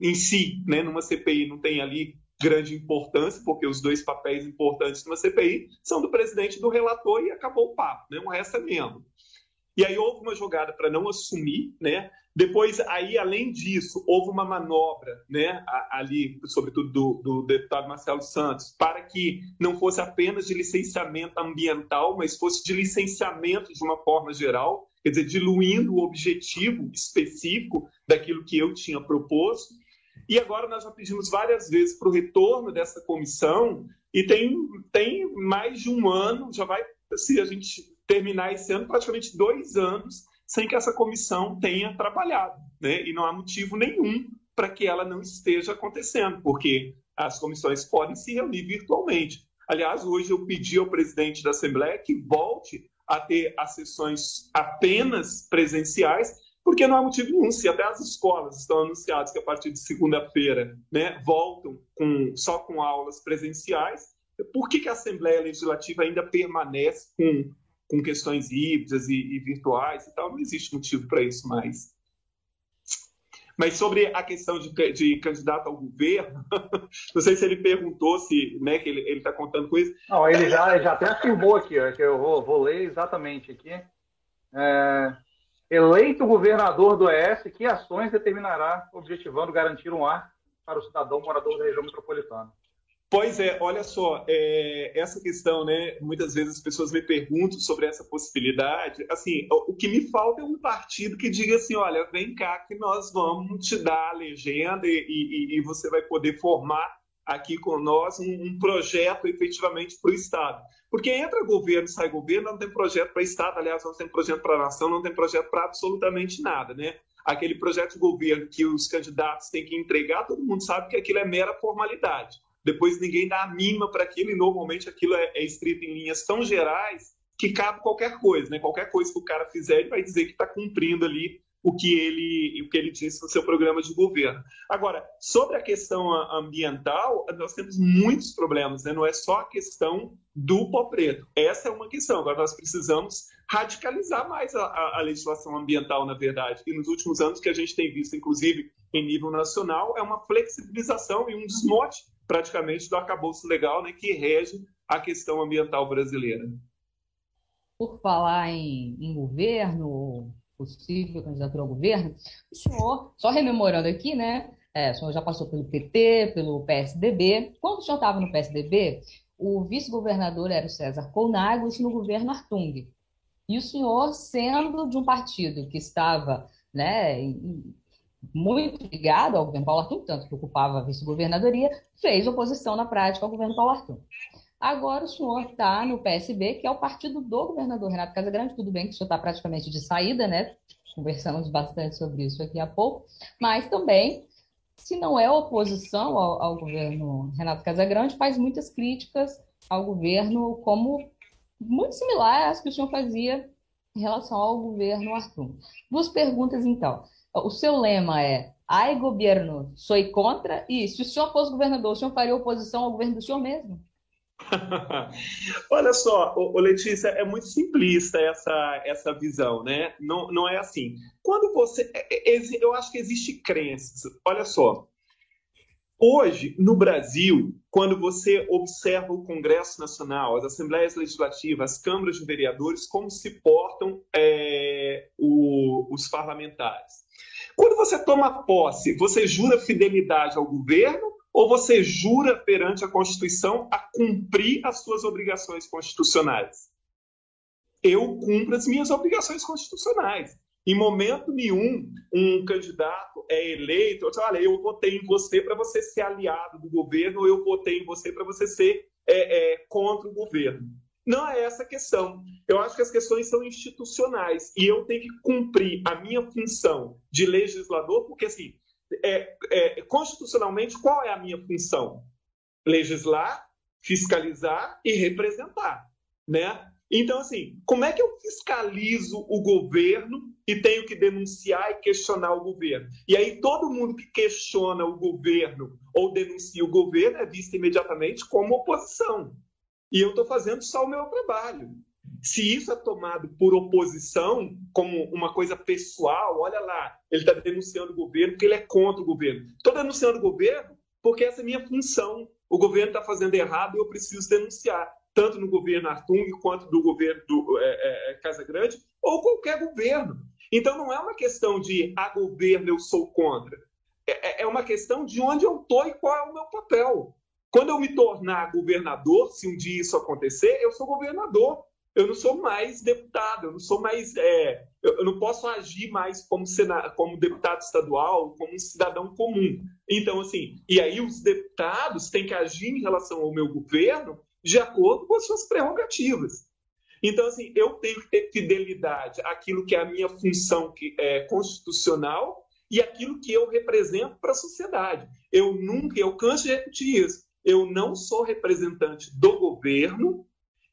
em si, né, numa CPI não tem ali grande importância, porque os dois papéis importantes numa CPI são do presidente e do relator e acabou o papo, né? O resto é. E aí houve uma jogada para não assumir, né? Depois, aí, além disso, houve uma manobra, né, ali, sobretudo do, do deputado Marcelo Santos, para que não fosse apenas de licenciamento ambiental, mas fosse de licenciamento de uma forma geral, quer dizer, diluindo o objetivo específico daquilo que eu tinha proposto. E agora nós já pedimos várias vezes para o retorno dessa comissão, e tem, tem mais de um ano, já vai, se a gente terminar esse ano, praticamente dois anos sem que essa comissão tenha trabalhado. Né? E não há motivo nenhum para que ela não esteja acontecendo, porque as comissões podem se reunir virtualmente. Aliás, hoje eu pedi ao presidente da Assembleia que volte a ter as sessões apenas presenciais, porque não há motivo nenhum. Se até as escolas estão anunciadas que a partir de segunda-feira né, voltam com, só com aulas presenciais, por que, que a Assembleia Legislativa ainda permanece com, com questões híbridas e, e virtuais e tal? Não existe motivo para isso mais. Mas sobre a questão de, de, candidato ao governo, não sei se ele perguntou se né, que ele está contando com isso. Não, ele já, já até afirmou aqui, ó, que eu vou, vou ler exatamente aqui. É, eleito governador do Oeste, que ações determinará objetivando garantir um ar para o cidadão morador da região metropolitana? Pois é, olha só, é, essa questão, né? Muitas vezes as pessoas me perguntam sobre essa possibilidade. Assim, o, o, que me falta é um partido que diga assim: olha, vem cá que nós vamos te dar a legenda e, e, e você vai poder formar aqui com nós um, um projeto efetivamente para o Estado. Porque entra governo, sai governo, não tem projeto para Estado, aliás, não tem projeto para a nação, não tem projeto para absolutamente nada, né? Aquele projeto de governo que os candidatos têm que entregar, todo mundo sabe que aquilo é mera formalidade depois ninguém dá a mínima para aquilo, e normalmente aquilo é, é escrito em linhas tão gerais que cabe qualquer coisa, né? Qualquer coisa que o cara fizer, ele vai dizer que está cumprindo ali o que ele o que ele disse no seu programa de governo. Agora, sobre a questão ambiental, nós temos muitos problemas, né? Não é só a questão do pó preto. Essa é uma questão. Agora nós precisamos radicalizar mais a, a, a legislação ambiental, na verdade. E nos últimos anos que a gente tem visto, inclusive em nível nacional, é uma flexibilização e um desmote praticamente do arcabouço legal né, que rege a questão ambiental brasileira. Por falar em, em governo, possível candidatura ao governo, o senhor, só rememorando aqui, né? É, o senhor já passou pelo PT, pelo PSDB. Quando o senhor estava no PSDB, o vice-governador era o César Colnago, isso no governo Artung. E o senhor, sendo de um partido que estava né, muito ligado ao governo Paulo Arthur, tanto que ocupava a vice-governadoria, fez oposição na prática ao governo Paulo Arthur. Agora o senhor está no PSB, que é o partido do governador Renato Casagrande. Tudo bem que o senhor está praticamente de saída, né? Conversamos bastante sobre isso aqui há pouco. Mas também, se não é oposição ao, ao governo Renato Casagrande, faz muitas críticas ao governo, como muito similar às que o senhor fazia em relação ao governo Arthur. Duas perguntas, então o seu lema é ai governo, sou contra, e se o senhor fosse governador, o senhor faria oposição ao governo do senhor mesmo? Olha só, o Letícia, é muito simplista essa, essa visão, né? Não, não é assim. Quando você. É, é, eu acho que existe crenças. Olha só. Hoje, no Brasil, quando você observa o Congresso Nacional, as Assembleias Legislativas, as câmaras de vereadores, como se portam é, o, os parlamentares. Quando você toma posse, você jura fidelidade ao governo ou você jura perante a Constituição a cumprir as suas obrigações constitucionais? Eu cumpro as minhas obrigações constitucionais. Em momento nenhum, um candidato é eleito, eu olha, eu votei em você para você ser aliado do governo, ou eu votei em você para você ser é, é, contra o governo. Não é essa a questão. Eu acho que as questões são institucionais e eu tenho que cumprir a minha função de legislador, porque, assim, é, é, constitucionalmente, qual é a minha função? Legislar, fiscalizar e representar, né? Então, assim, como é que eu fiscalizo o governo e tenho que denunciar e questionar o governo? E aí todo mundo que questiona o governo ou denuncia o governo é visto imediatamente como oposição e eu estou fazendo só o meu trabalho. Se isso é tomado por oposição, como uma coisa pessoal, olha lá, ele está denunciando o governo porque ele é contra o governo. Estou denunciando o governo porque essa é a minha função. O governo está fazendo errado e eu preciso denunciar, tanto no governo Artung quanto do governo do é, é, Casa Grande, ou qualquer governo. Então não é uma questão de a governo eu sou contra. É, é uma questão de onde eu estou e qual é o meu papel. Quando eu me tornar governador, se um dia isso acontecer, eu sou governador. Eu não sou mais deputado, eu não sou mais. É, eu, não posso agir mais como, sena, como deputado estadual, como um cidadão comum. Então, assim, e aí os deputados têm que agir em relação ao meu governo de acordo com as suas prerrogativas. Então, assim, eu tenho que ter fidelidade àquilo que é a minha função que é constitucional e aquilo que eu represento para a sociedade. Eu nunca, eu canso de repetir isso, eu não sou representante do governo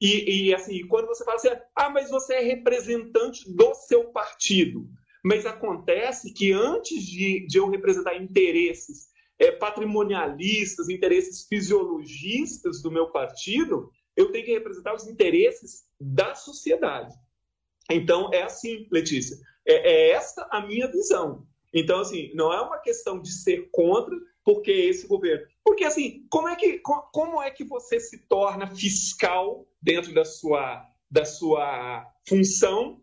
e, e assim, quando você fala assim, ah, mas você é representante do seu partido, mas acontece que antes de, de eu representar interesses é, patrimonialistas, interesses fisiologistas do meu partido, eu tenho que representar os interesses da sociedade. Então, é assim, Letícia. É, é essa a minha visão. Então, assim, não é uma questão de ser contra, porque esse governo. Porque, assim, como é que, como é que você se torna fiscal dentro da sua, da sua função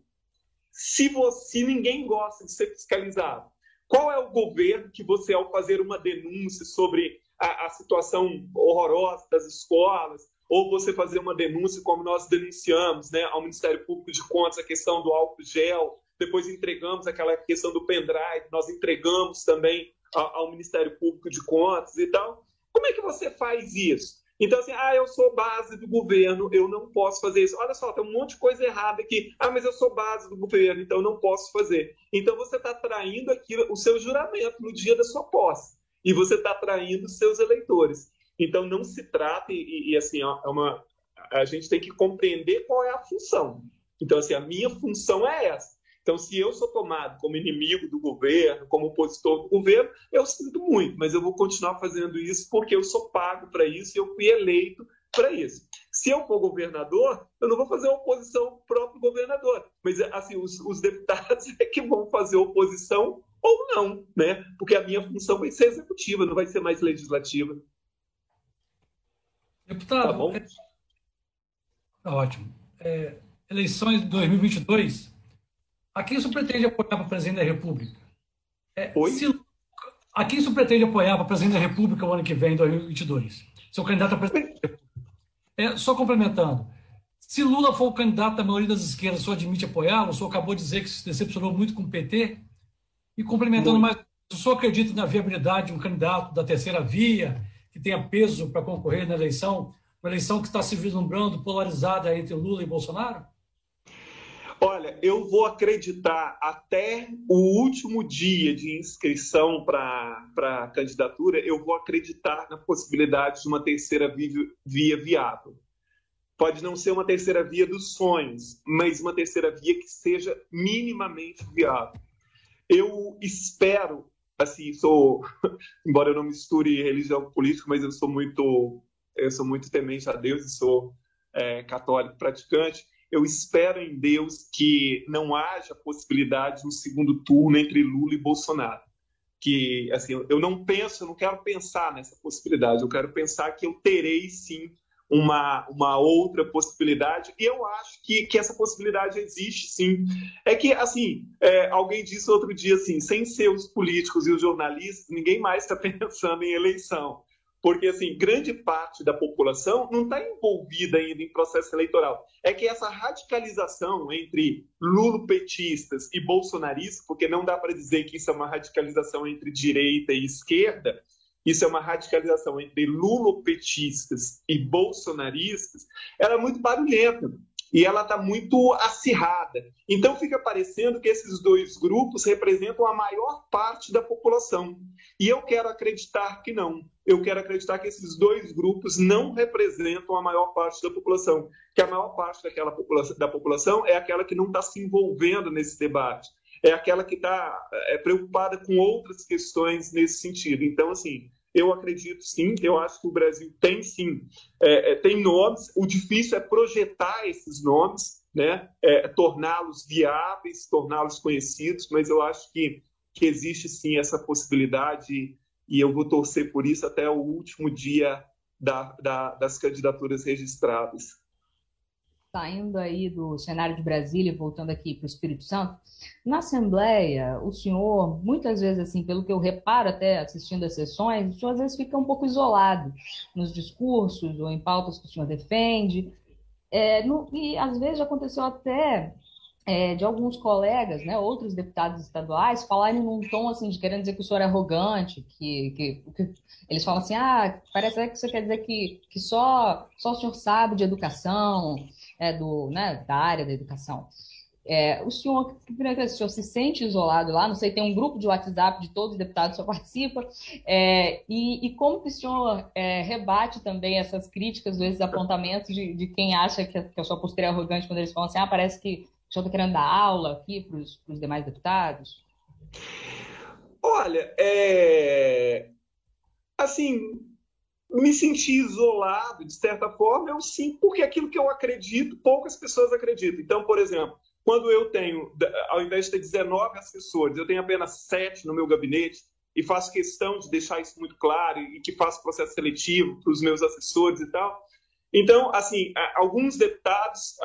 se, você, se ninguém gosta de ser fiscalizado? Qual é o governo que você, ao fazer uma denúncia sobre a, a situação horrorosa das escolas, ou você fazer uma denúncia, como nós denunciamos né, ao Ministério Público de Contas, a questão do álcool gel, depois entregamos aquela questão do pendrive, nós entregamos também ao, Ministério Público de Contas e tal. Como é que você faz isso? Então, assim, ah, eu sou base do governo, eu não posso fazer isso. Olha só, tem um monte de coisa errada aqui. Ah, mas eu sou base do governo, então não posso fazer. Então, você está traindo aqui o seu juramento no dia da sua posse. E você está traindo os seus eleitores. Então, não se trata, e, e assim, é uma, a gente tem que compreender qual é a função. Então, assim, a minha função é essa. Então, se eu sou tomado como inimigo do governo, como opositor do governo, eu sinto muito, mas eu vou continuar fazendo isso porque eu sou pago para isso e eu fui eleito para isso. Se eu for governador, eu não vou fazer oposição ao próprio governador, mas assim os, os deputados é que vão fazer oposição ou não, né? Porque a minha função vai ser executiva, não vai ser mais legislativa. Deputado, tá bom? É... Tá ótimo. É, eleições de 2022, a quem isso pretende apoiar para presidente da República? É, Oi? Se, a quem isso pretende apoiar para presidente da República o ano que vem, 2022? Seu candidato a presidente da República. É, só complementando, se Lula for o candidato da maioria das esquerdas, o senhor admite apoiá-lo? O senhor acabou de dizer que se decepcionou muito com o PT. E complementando muito. mais, o senhor acredita na viabilidade de um candidato da terceira via, que tenha peso para concorrer na eleição, uma eleição que está se vislumbrando polarizada entre Lula e Bolsonaro? Olha, eu vou acreditar até o último dia de inscrição para a candidatura, eu vou acreditar na possibilidade de uma terceira via, viável. Pode não ser uma terceira via dos sonhos, mas uma terceira via que seja minimamente viável. Eu espero assim, sou, embora eu não misture religião com política, mas eu sou muito, eu sou muito temente a Deus e sou é, católico praticante. Eu espero em Deus que não haja possibilidade de um segundo turno entre Lula e Bolsonaro. Que, assim, eu não penso, eu não quero pensar nessa possibilidade. Eu quero pensar que eu terei sim uma, uma outra possibilidade, e eu acho que, que essa possibilidade existe sim. É que, assim, é, alguém disse outro dia assim: sem ser os políticos e os jornalistas, ninguém mais está pensando em eleição. Porque, assim, grande parte da população não está envolvida ainda em processo eleitoral. É que essa radicalização entre lulopetistas e bolsonaristas, porque não dá para dizer que isso é uma radicalização entre direita e esquerda, isso é uma radicalização entre lulopetistas e bolsonaristas, ela é muito barulhenta e ela está muito acirrada. Então fica parecendo que esses dois grupos representam a maior parte da população. E eu quero acreditar que não. Eu quero acreditar que esses dois grupos não representam a maior parte da população. Que a maior parte daquela população, da população é aquela que não está se envolvendo nesse debate é aquela que está é, preocupada com outras questões nesse sentido. Então, assim, eu acredito sim, eu acho que o Brasil tem sim, é, é, tem nomes, o difícil é projetar esses nomes, né, é, torná-los viáveis, torná-los conhecidos, mas eu acho que, que existe sim essa possibilidade e eu vou torcer por isso até o último dia da, da, das candidaturas registradas saindo aí do cenário de Brasília e voltando aqui para o Espírito Santo, na Assembleia, o senhor, muitas vezes, assim, pelo que eu reparo até assistindo as sessões, o senhor às vezes fica um pouco isolado nos discursos ou em pautas que o senhor defende. É, no, e às vezes já aconteceu até é, de alguns colegas, né, outros deputados estaduais, falarem num tom assim de querendo dizer que o senhor é arrogante, que, que, que eles falam assim, ah, parece que você quer dizer que, que só, só o senhor sabe de educação, é, do, né, da área da educação. É, o senhor, o senhor se sente isolado lá? Não sei, tem um grupo de WhatsApp de todos os deputados que só participa. É, e, e, como que o senhor é, rebate também essas críticas, esses apontamentos de, de quem acha que a, que a, sua postura é arrogante quando eles falam assim, ah, parece que o senhor está querendo dar aula aqui para os demais deputados? Olha, é... assim, me sentir isolado, de certa forma, eu sim, porque aquilo que eu acredito, poucas pessoas acreditam. Então, por exemplo, quando eu tenho, ao invés de ter 19 assessores, eu tenho apenas 7 no meu gabinete, e faço questão de deixar isso muito claro, e que faço processo seletivo para os meus assessores e tal, então, assim, alguns deputados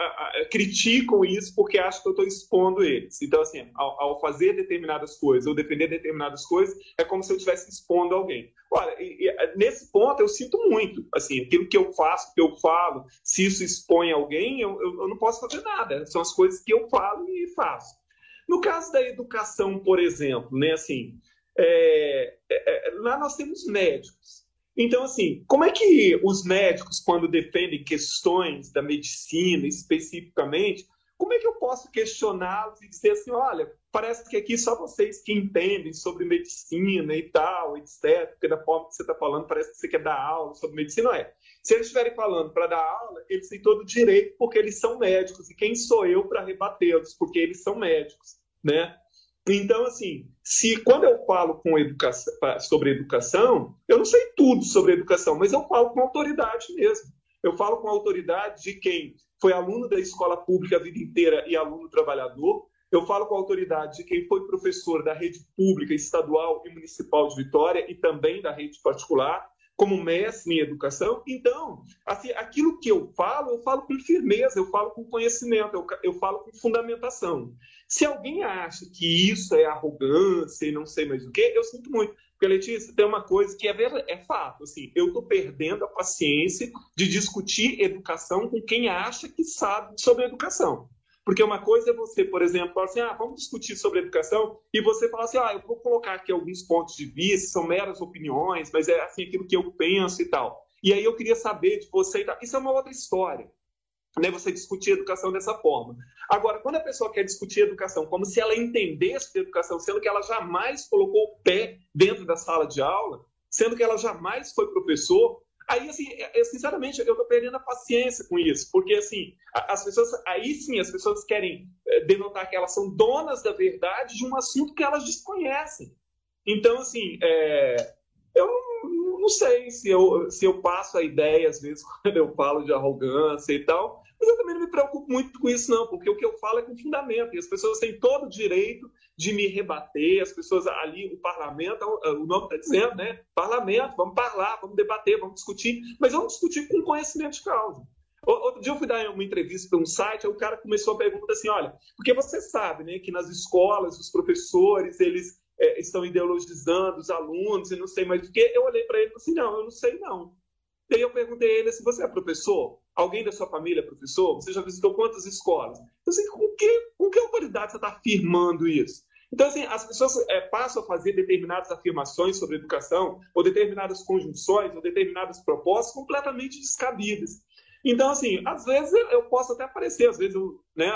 criticam isso porque acham que eu estou expondo eles. Então, assim, ao, fazer determinadas coisas ou defender determinadas coisas, é como se eu estivesse expondo alguém. Olha, nesse ponto eu sinto muito. Assim, aquilo que eu faço, que eu falo, se isso expõe alguém, eu, eu não posso fazer nada. São as coisas que eu falo e faço. No caso da educação, por exemplo, né, assim, é, é, é lá nós temos médicos. Então, assim, como é que os médicos, quando defendem questões da medicina especificamente, como é que eu posso questioná-los e dizer assim, olha, parece que aqui só vocês que entendem sobre medicina e tal, etc., porque da forma que você está falando, parece que você quer dar aula sobre medicina, não é. Se eles estiverem falando para dar aula, eles têm todo o direito, porque eles são médicos, e quem sou eu para rebatê-los, porque eles são médicos, né? Então, assim, se quando eu falo com educação, sobre educação, eu não sei tudo sobre educação, mas eu falo com autoridade mesmo. Eu falo com autoridade de quem foi aluno da escola pública a vida inteira e aluno trabalhador. Eu falo com autoridade de quem foi professor da rede pública, estadual e municipal de Vitória e também da rede particular como mestre em educação. Então, assim, aquilo que eu falo, eu falo com firmeza, eu falo com conhecimento, eu, eu falo com fundamentação. Se alguém acha que isso é arrogância e não sei mais o que, eu sinto muito. Porque, Letícia, tem uma coisa que é, verdade, é fato. Assim, eu estou perdendo a paciência de discutir educação com quem acha que sabe sobre educação. Porque uma coisa é você, por exemplo, falar assim, ah, vamos discutir sobre educação, e você fala assim, ah, eu vou colocar aqui alguns pontos de vista, são meras opiniões, mas é assim aquilo que eu penso e tal. E aí eu queria saber de você e tal. Isso é uma outra história. Né, você discutir educação dessa forma. Agora, quando a pessoa quer discutir educação como se ela entendesse de educação, sendo que ela jamais colocou o pé dentro da sala de aula, sendo que ela jamais foi professor, Aí, assim, é, é, sinceramente, eu tô perdendo a paciência com isso, porque, assim, as pessoas, aí sim, as pessoas querem é, denotar que elas são donas da verdade de um assunto que elas desconhecem. Então, assim, é, eu não sei se eu, se eu passo a ideia, às vezes, quando eu falo de arrogância e tal, mas eu também não me preocupo muito com isso, não, porque o que eu falo é com fundamento, e as pessoas têm todo o direito de me rebater, as pessoas ali, o parlamento, o nome está dizendo, né? Parlamento, vamos falar, vamos debater, vamos discutir, mas vamos discutir com conhecimento de causa. Outro dia eu fui dar uma entrevista para um site, aí o cara começou a perguntar assim, olha, porque você sabe, né, que nas escolas os professores, eles é, estão ideologizando os alunos e não sei mais o que. Eu olhei para ele e falei assim, não, eu não sei não. Daí eu perguntei a ele se você é professor, alguém da sua família professor, você já visitou quantas escolas? Eu assim, com que, com que autoridade você está afirmando isso? Então, assim, as pessoas é, passam a fazer determinadas afirmações sobre educação, ou determinadas conjunções, ou determinadas propostas completamente descabidas. Então, assim, às vezes eu posso até aparecer, às vezes eu, né,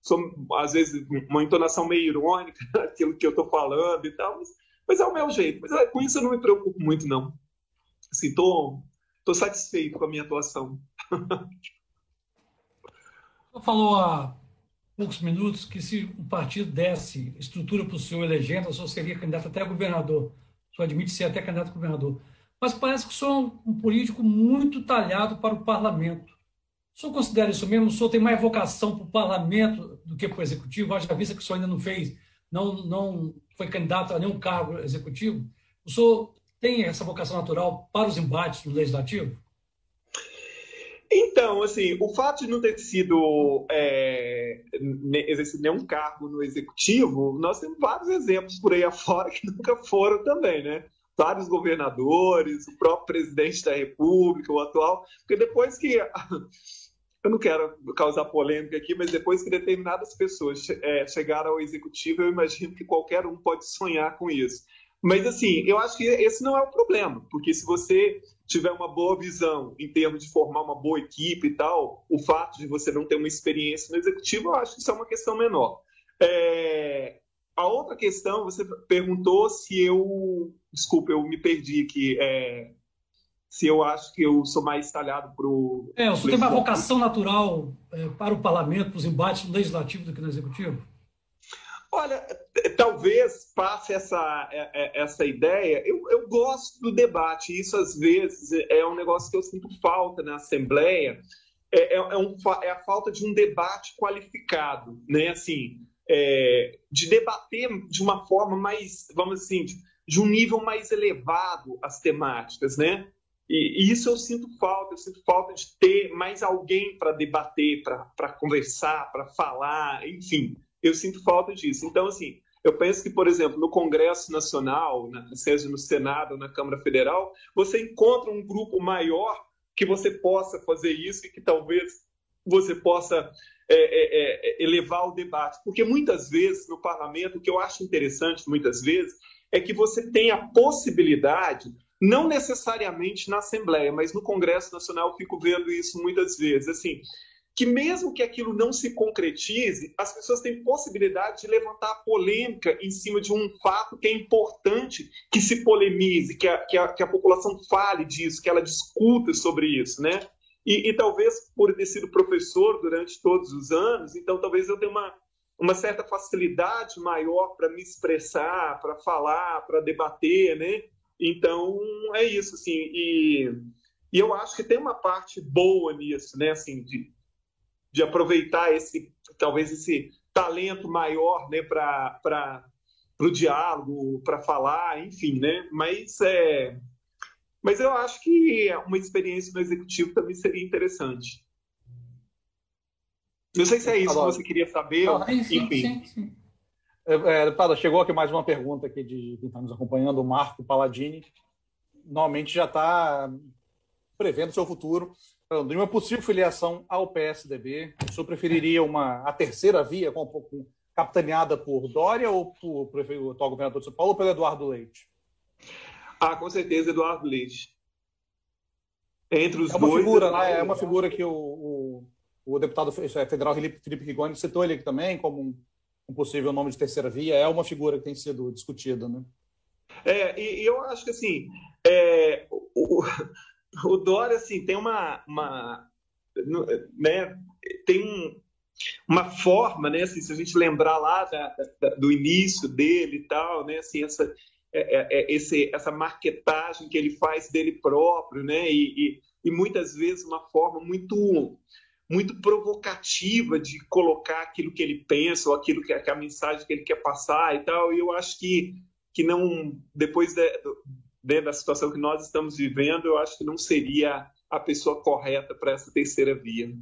sou, às vezes, uma entonação meio irônica, aquilo que eu estou falando e tal, mas, mas, é o meu jeito. Mas é, com isso eu não me preocupo muito, não. Assim, estou satisfeito com a minha atuação. Você falou há poucos minutos que se o partido desse estrutura para o senhor elegendo, o senhor seria candidato até a governador. O senhor admite ser até candidato a governador. Mas parece que o senhor é um político muito talhado para o parlamento. O senhor considera isso mesmo? O senhor tem mais vocação para o parlamento do que para o executivo? Haja vista que o senhor ainda não fez, não, não foi candidato a nenhum cargo executivo. O senhor tem essa vocação natural para os embates no legislativo? Então, assim, o fato de não ter sido é, exercido nenhum cargo no executivo, nós temos vários exemplos por aí afora que nunca foram também, né? Vários governadores, o próprio presidente da República, o atual, porque depois que. Eu não quero causar polêmica aqui, mas depois que determinadas pessoas é, chegaram ao executivo, eu imagino que qualquer um pode sonhar com isso. Mas, assim, eu acho que esse não é o problema, porque se você tiver uma boa visão em termos de formar uma boa equipe e tal, o fato de você não ter uma experiência no executivo, eu acho que isso é uma questão menor. É... A outra questão, você perguntou se eu. Desculpa, eu me perdi aqui. É... Se eu acho que eu sou mais talhado para o. É, você tem uma vocação natural é, para o parlamento, para os embates no legislativo do que no executivo? Olha, talvez passe essa, é, é, essa ideia. Eu, eu gosto do debate, isso às vezes é um negócio que eu sinto falta na Assembleia. É, é, é, um, é a falta de um debate qualificado, né? Assim, é, de debater de uma forma mais, vamos assim, de, de um nível mais elevado as temáticas, né? E, e, isso eu sinto falta, eu sinto falta de ter mais alguém para debater, para conversar, para falar, enfim eu sinto falta disso. Então, assim, eu penso que, por exemplo, no Congresso Nacional, seja no Senado na Câmara Federal, você encontra um grupo maior que você possa fazer isso e que talvez você possa é, é, é, elevar o debate. Porque muitas vezes no parlamento, o que eu acho interessante, muitas vezes, é que você tem a possibilidade, não necessariamente na Assembleia, mas no Congresso Nacional, eu fico vendo isso muitas vezes. Assim, que mesmo que aquilo não se concretize, as pessoas têm possibilidade de levantar polêmica em cima de um fato que é importante que se polemize, que a, que a, que a população fale disso, que ela discuta sobre isso, né? E, e, talvez por ter sido professor durante todos os anos, então talvez eu tenha uma, uma certa facilidade maior para me expressar, para falar, para debater, né? Então é isso, assim. E, e eu acho que tem uma parte boa nisso, né? Assim, de, de aproveitar esse talvez esse talento maior né, para o diálogo, para falar, enfim, né? Mas é, mas eu acho que uma experiência no executivo também seria interessante. Não sei se é isso que você queria saber. Não, enfim. Sim, sim. É, é, chegou aqui mais uma pergunta aqui de quem está nos acompanhando, o Marco Paladini. Normalmente já está prevendo seu futuro de uma possível filiação ao PSDB, o senhor preferiria uma, a terceira via, com, com, capitaneada por Dória ou por, por o atual governador de São Paulo ou pelo Eduardo Leite? Ah, com certeza, Eduardo Leite. Entre os é uma dois. Figura, né? É uma figura que o, o, o deputado é, federal Felipe Rigoni citou ele aqui também como um, um, possível nome de terceira via. É uma figura que tem sido discutida, né? É, e, e eu acho que assim. É, o, o Dória, assim, tem uma, uma né, tem um, uma forma, né, assim, se a gente lembrar lá da, da, do início dele e tal, né, assim, essa, é, é, é, esse, essa marketagem que ele faz dele próprio, né, e, e, e muitas vezes uma forma muito muito provocativa de colocar aquilo que ele pensa ou aquilo que, que a mensagem que ele quer passar e tal. E eu acho que que não depois de, dentro da situação que nós estamos vivendo, eu acho que não seria a pessoa correta para essa terceira via.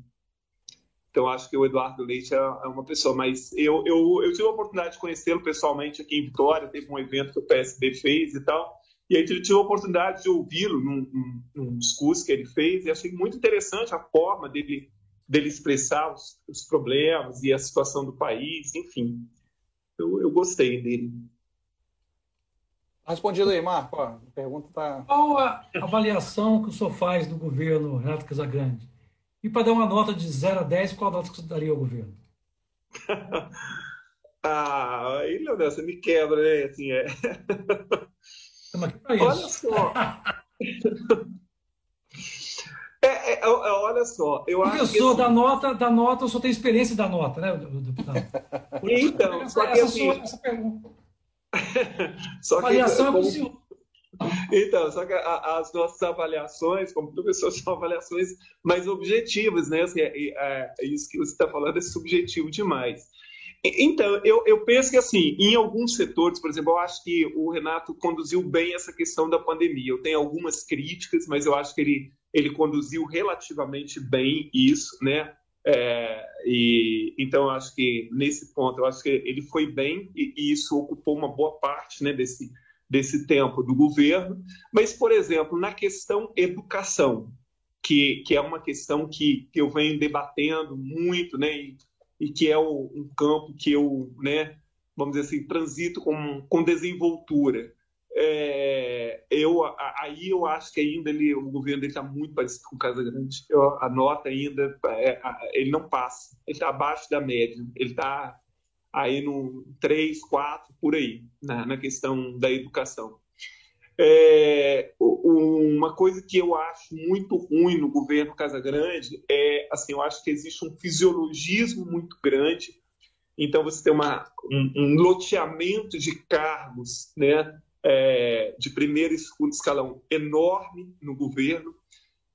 Então, acho que o Eduardo Leite é, é uma pessoa, mas eu, eu, eu tive a oportunidade de conhecê-lo pessoalmente aqui em Vitória, teve um evento que o PSB fez e tal, e aí tive a oportunidade de ouvi-lo num, num, num, discurso que ele fez, e achei muito interessante a forma dele, dele expressar os, os problemas e a situação do país, enfim. Eu, eu gostei dele. Respondido aí, Marco. a pergunta está. Qual a avaliação que o senhor faz do governo Renato Casagrande? E para dar uma nota de 0 a 10, qual nota que você daria ao governo? ah, aí, Leonel, você me quebra, né? Assim, é. Olha só. É, é, é, olha só, eu acho Professor, que... da nota, da nota, eu só tenho experiência da nota, né, deputado? Então, só que essa, assim... essa pergunta. só que, avaliação é como... Então, só que a, as nossas avaliações, como professor, são avaliações mais objetivas, né? Assim, é, é, é isso que você está falando é subjetivo demais. Então, eu, eu penso que, assim, em alguns setores, por exemplo, eu acho que o Renato conduziu bem essa questão da pandemia. Eu tenho algumas críticas, mas eu acho que ele, ele conduziu relativamente bem isso, né? É, e então acho que nesse ponto eu acho que ele foi bem e, e, isso ocupou uma boa parte né, desse desse tempo do governo. Mas por exemplo na questão educação que, que é uma questão que, que eu venho debatendo muito, né, e, e que é o, um campo que eu, né, vamos dizer assim, transito com, com desenvoltura. É, eu, aí eu acho que ainda ele, o governo dele está muito parecido com o Casa Grande. Eu, a nota ainda, é, ele não passa, ele está abaixo da média, ele está aí no 3, 4, por aí, na, na questão da educação. É, uma coisa que eu acho muito ruim no governo Casagrande é, assim, eu acho que existe um fisiologismo muito grande. Então você tem uma, um, um loteamento de cargos, né, é, de primeiro e segundo escalão enorme no governo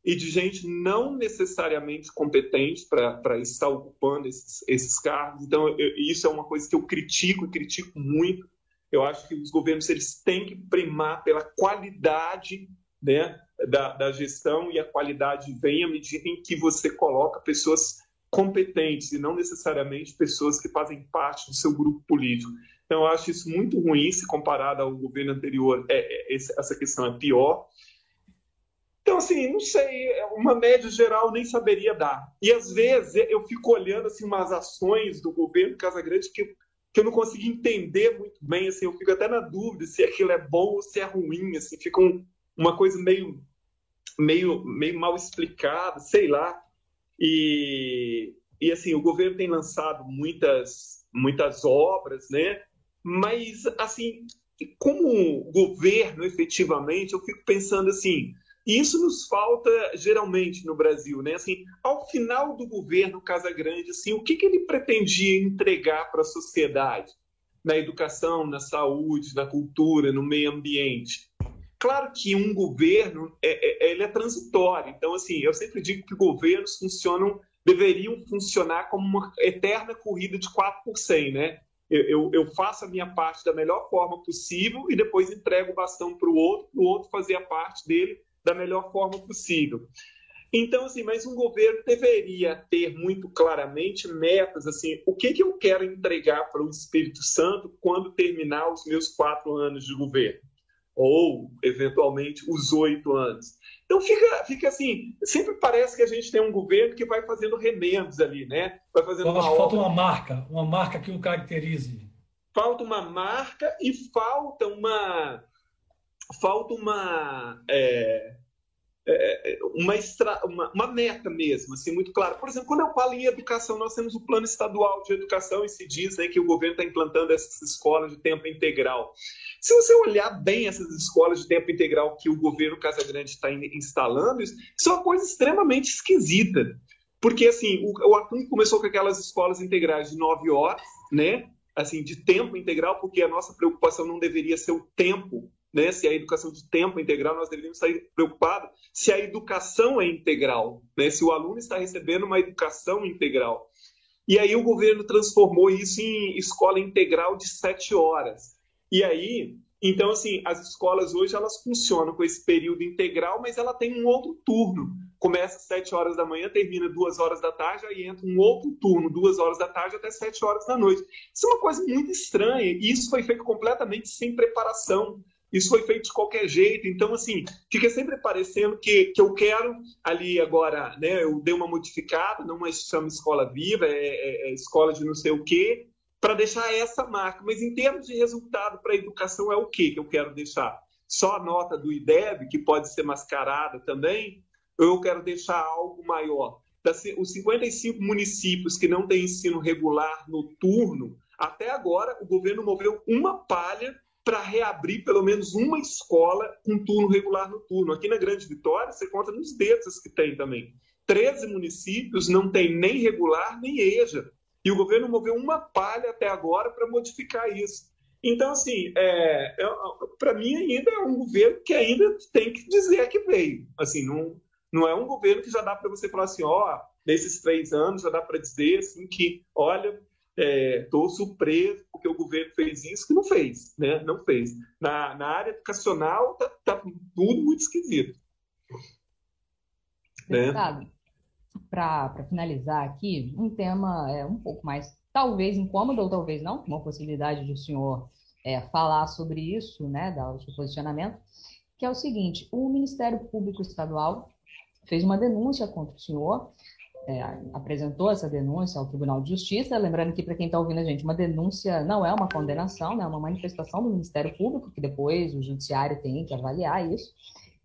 e de gente não necessariamente competente para estar ocupando esses, esses cargos. Então eu, isso é uma coisa que eu critico e critico muito eu acho que os governos eles têm que primar pela qualidade né, da, da gestão e a qualidade vem à medida em que você coloca pessoas competentes e não necessariamente pessoas que fazem parte do seu grupo político. Então, eu acho isso muito ruim se comparado ao governo anterior. É, é, essa questão é pior. Então, assim, não sei, uma média geral nem saberia dar. E às vezes eu fico olhando assim umas ações do governo Casagrande que que eu não consegui entender muito bem, assim, eu fico até na dúvida se aquilo é bom ou se é ruim, assim, fica um, uma coisa meio, meio, meio mal explicada, sei lá. E, e assim, o governo tem lançado muitas, muitas obras, né? Mas, assim, como governo, efetivamente, eu fico pensando assim, e isso nos falta geralmente no Brasil, né? Assim, ao final do governo Casa Grande, assim, o que, que ele pretendia entregar para a sociedade, na educação, na saúde, na cultura, no meio ambiente? Claro que um governo é, é, ele é transitório. Então, assim, eu sempre digo que governos funcionam, deveriam funcionar como uma eterna corrida de 4 por 100, né? Eu, eu, faço a minha parte da melhor forma possível e depois entrego o bastão para o outro, para o outro fazer a parte dele da melhor forma possível. Então, assim, mas um governo deveria ter muito claramente metas, assim, o que, que eu quero entregar para o Espírito Santo quando terminar os meus quatro anos de governo? Ou, eventualmente, os oito anos. Então, fica, fica assim, sempre parece que a gente tem um governo que vai fazendo remendos ali, né? Vai fazendo Eu acho que falta uma marca, uma marca que o caracterize. Falta uma marca e falta uma falta uma, é, é, uma, extra, uma, uma, meta mesmo, assim, muito clara. Por exemplo, quando eu falo em educação, nós temos o Plano Estadual de Educação e se diz né, que o governo está implantando essas escolas de tempo integral. Se você olhar bem essas escolas de tempo integral que o governo Casagrande está instalando, isso, é uma coisa extremamente esquisita. Porque, assim, o, o Atum começou com aquelas escolas integrais de nove horas, né? Assim, de tempo integral, porque a nossa preocupação não deveria ser o tempo né, se a educação de tempo é integral, nós deveríamos estar preocupados se a educação é integral, né, se o aluno está recebendo uma educação integral. E aí o governo transformou isso em escola integral de sete horas. E aí, então, assim, as escolas hoje elas funcionam com esse período integral, mas ela tem um outro turno. Começa às sete horas da manhã, termina duas horas da tarde, aí entra um outro turno, duas horas da tarde até sete horas da noite. Isso é uma coisa muito estranha, e isso foi feito completamente sem preparação isso foi feito de qualquer jeito. Então, assim, fica sempre parecendo que, que eu quero ali agora, né? Eu dei uma modificada, não mais chama escola viva, é, é, é escola de não sei o quê, para deixar essa marca. Mas em termos de resultado para a educação, é o que que eu quero deixar? Só a nota do IDEB, que pode ser mascarada também, ou eu quero deixar algo maior? os 55 municípios que não têm ensino regular noturno, até agora o governo moveu uma palha para reabrir pelo menos uma escola com turno regular noturno. Aqui na Grande Vitória, você conta nos dedos que tem também. 13 municípios não tem nem regular nem EJA. E o governo moveu uma palha até agora para modificar isso. Então, assim, é, é, para mim ainda é um governo que ainda tem que dizer que veio. Assim, não, não é um governo que já dá para você falar assim, ó, nesses três anos já dá para dizer assim que, olha, estou é, surpreso porque o governo fez isso, que não fez, né? Não fez. Na, na área educacional está tá tudo muito esquisito. Né? Deputado, né? para finalizar aqui, um tema é um pouco mais, talvez incômodo ou talvez não, uma possibilidade de o senhor é, falar sobre isso, né, dar o seu posicionamento, que é o seguinte, o Ministério Público Estadual fez uma denúncia contra o senhor é, apresentou essa denúncia ao Tribunal de Justiça. Lembrando que, para quem está ouvindo a gente, uma denúncia não é uma condenação, né, é uma manifestação do Ministério Público, que depois o Judiciário tem que avaliar isso.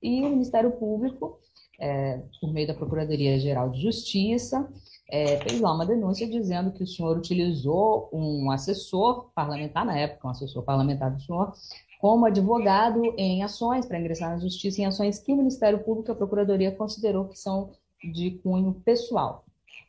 E o Ministério Público, é, por meio da Procuradoria-Geral de Justiça, é, fez lá uma denúncia dizendo que o senhor utilizou um assessor parlamentar, na época, um assessor parlamentar do senhor, como advogado em ações para ingressar na justiça, em ações que o Ministério Público e a Procuradoria considerou que são de cunho pessoal.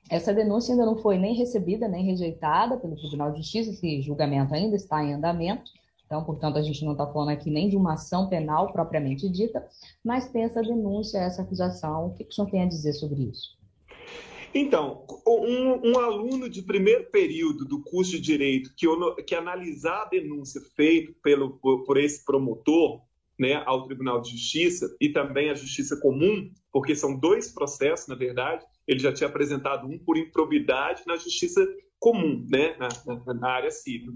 Essa denúncia ainda não foi nem recebida, nem rejeitada pelo Tribunal de Justiça, esse julgamento ainda está em andamento, então, portanto, a gente não está falando aqui nem de uma ação penal propriamente dita, mas tem essa denúncia, essa acusação. O que, que o senhor tem a dizer sobre isso? Então, um, um, aluno de primeiro período do curso de Direito que, que analisar a denúncia feita pelo, por, por esse promotor né, ao Tribunal de Justiça e também à Justiça Comum, porque são dois processos, na verdade, ele já tinha apresentado um por improbidade na Justiça Comum, né, na, na, área civil.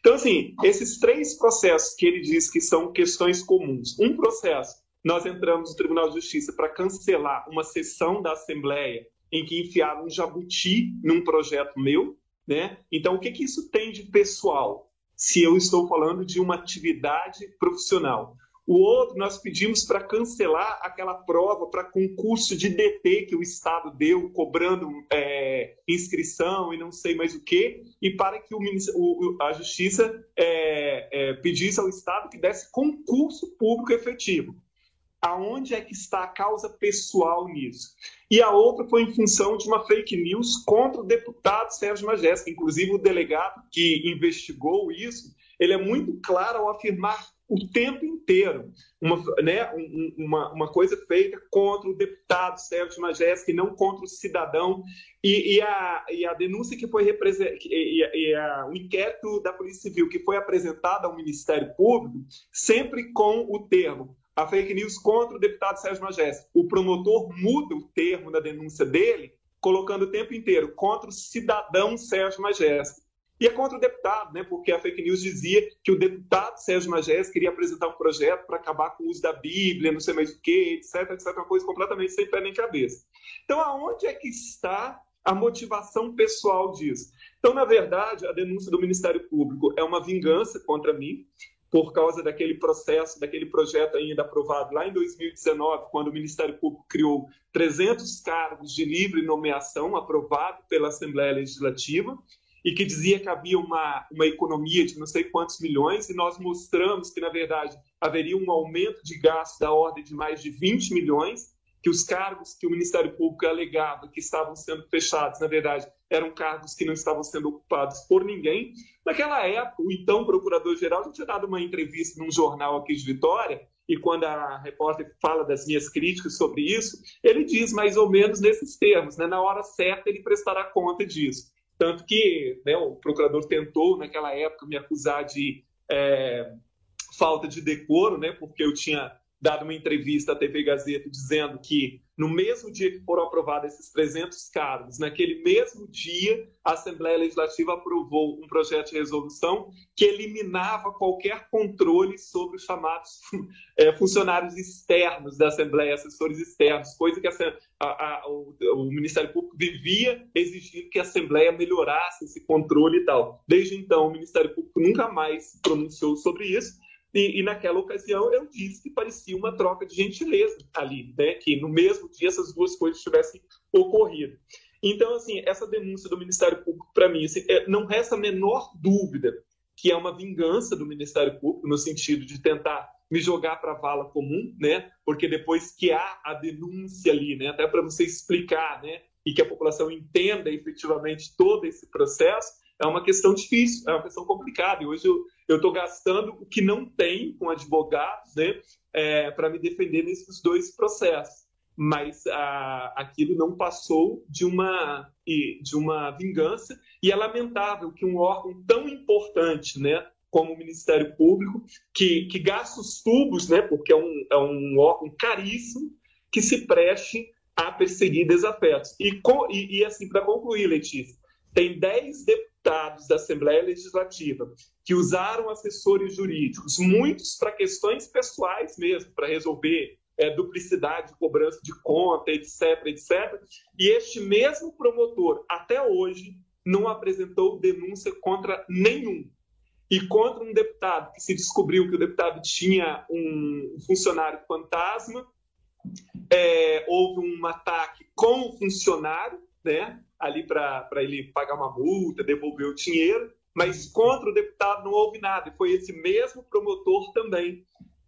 Então, assim, esses três processos que ele diz que são questões comuns. Um processo, nós entramos no Tribunal de Justiça para cancelar uma sessão da Assembleia em que enfiaram um jabuti num projeto meu, né? Então, o que, que isso tem de pessoal? Se eu estou falando de uma atividade profissional. O outro, nós pedimos para cancelar aquela prova para concurso de DT que o Estado deu, cobrando é, inscrição e não sei mais o quê, e para que o, o, a Justiça é, é, pedisse ao Estado que desse concurso público efetivo aonde é que está a causa pessoal nisso? E a outra foi em função de uma fake news contra o deputado Sérgio Majestic. Inclusive, o delegado que investigou isso, ele é muito claro ao afirmar o tempo inteiro uma, né, uma, uma coisa feita contra o deputado Sérgio Majestic, não contra o cidadão. E, e, a, e a denúncia que foi representada, e, e a, o inquérito da Polícia Civil que foi apresentado ao Ministério Público, sempre com o termo a fake news contra o deputado Sérgio Magés. O promotor muda o termo da denúncia dele, colocando o tempo inteiro contra o cidadão Sérgio Magés. E é contra o deputado, né? porque a fake news dizia que o deputado Sérgio Magés queria apresentar um projeto para acabar com o uso da Bíblia, não sei mais o quê, etc, etc, uma coisa completamente sem pé nem cabeça. Então, aonde é que está a motivação pessoal disso? Então, na verdade, a denúncia do Ministério Público é uma vingança contra mim, por causa daquele processo, daquele projeto ainda aprovado lá em 2019, quando o Ministério Público criou 300 cargos de livre nomeação aprovado pela Assembleia Legislativa e que dizia que havia uma, uma economia de não sei quantos milhões, e nós mostramos que, na verdade, haveria um aumento de gastos da ordem de mais de 20 milhões, que os cargos que o Ministério Público alegava que estavam sendo fechados, na verdade, eram cargos que não estavam sendo ocupados por ninguém. Naquela época, o então procurador-geral tinha dado uma entrevista num jornal aqui de Vitória, e quando a repórter fala das minhas críticas sobre isso, ele diz mais ou menos nesses termos, né? na hora certa ele prestará conta disso. Tanto que né, o procurador tentou, naquela época, me acusar de é, falta de decoro, né, porque eu tinha dado uma entrevista à TV Gazeta dizendo que no mesmo dia que foram aprovados esses 300 cargos, naquele mesmo dia, a Assembleia Legislativa aprovou um projeto de resolução que eliminava qualquer controle sobre os chamados é, funcionários externos da Assembleia, assessores externos, coisa que a, a, a, o, o, Ministério Público vivia exigindo que a Assembleia melhorasse esse controle e tal. Desde então, o Ministério Público nunca mais se pronunciou sobre isso. E, e, naquela ocasião eu disse que parecia uma troca de gentileza ali, né? que no mesmo dia essas duas coisas tivessem ocorrido. Então, assim, essa denúncia do Ministério Público, para mim, assim, é, não resta a menor dúvida que é uma vingança do Ministério Público, no sentido de tentar me jogar para a vala comum, né? porque depois que há a denúncia ali, né? até para você explicar né? e que a população entenda efetivamente todo esse processo, é uma questão difícil, é uma questão complicada. E hoje eu estou gastando o que não tem com advogados né, é, para me defender nesses dois processos. Mas a, aquilo não passou de uma, de uma vingança, e é lamentável que um órgão tão importante, né, como o Ministério Público, que, que gasta os tubos, né, porque é um, é um órgão caríssimo, que se preste a perseguir desafetos. E, e, e assim, para concluir, Letícia, tem 10 deputados da Assembleia Legislativa que usaram assessores jurídicos, muitos para questões pessoais mesmo, para resolver é, duplicidade de cobrança de conta, etc, etc. E este mesmo promotor, até hoje, não apresentou denúncia contra nenhum. E contra um deputado que se descobriu que o deputado tinha um funcionário fantasma, é, houve um ataque com o funcionário, né, ali para ele pagar uma multa, devolver o dinheiro, mas contra o deputado não houve nada. E foi esse mesmo promotor também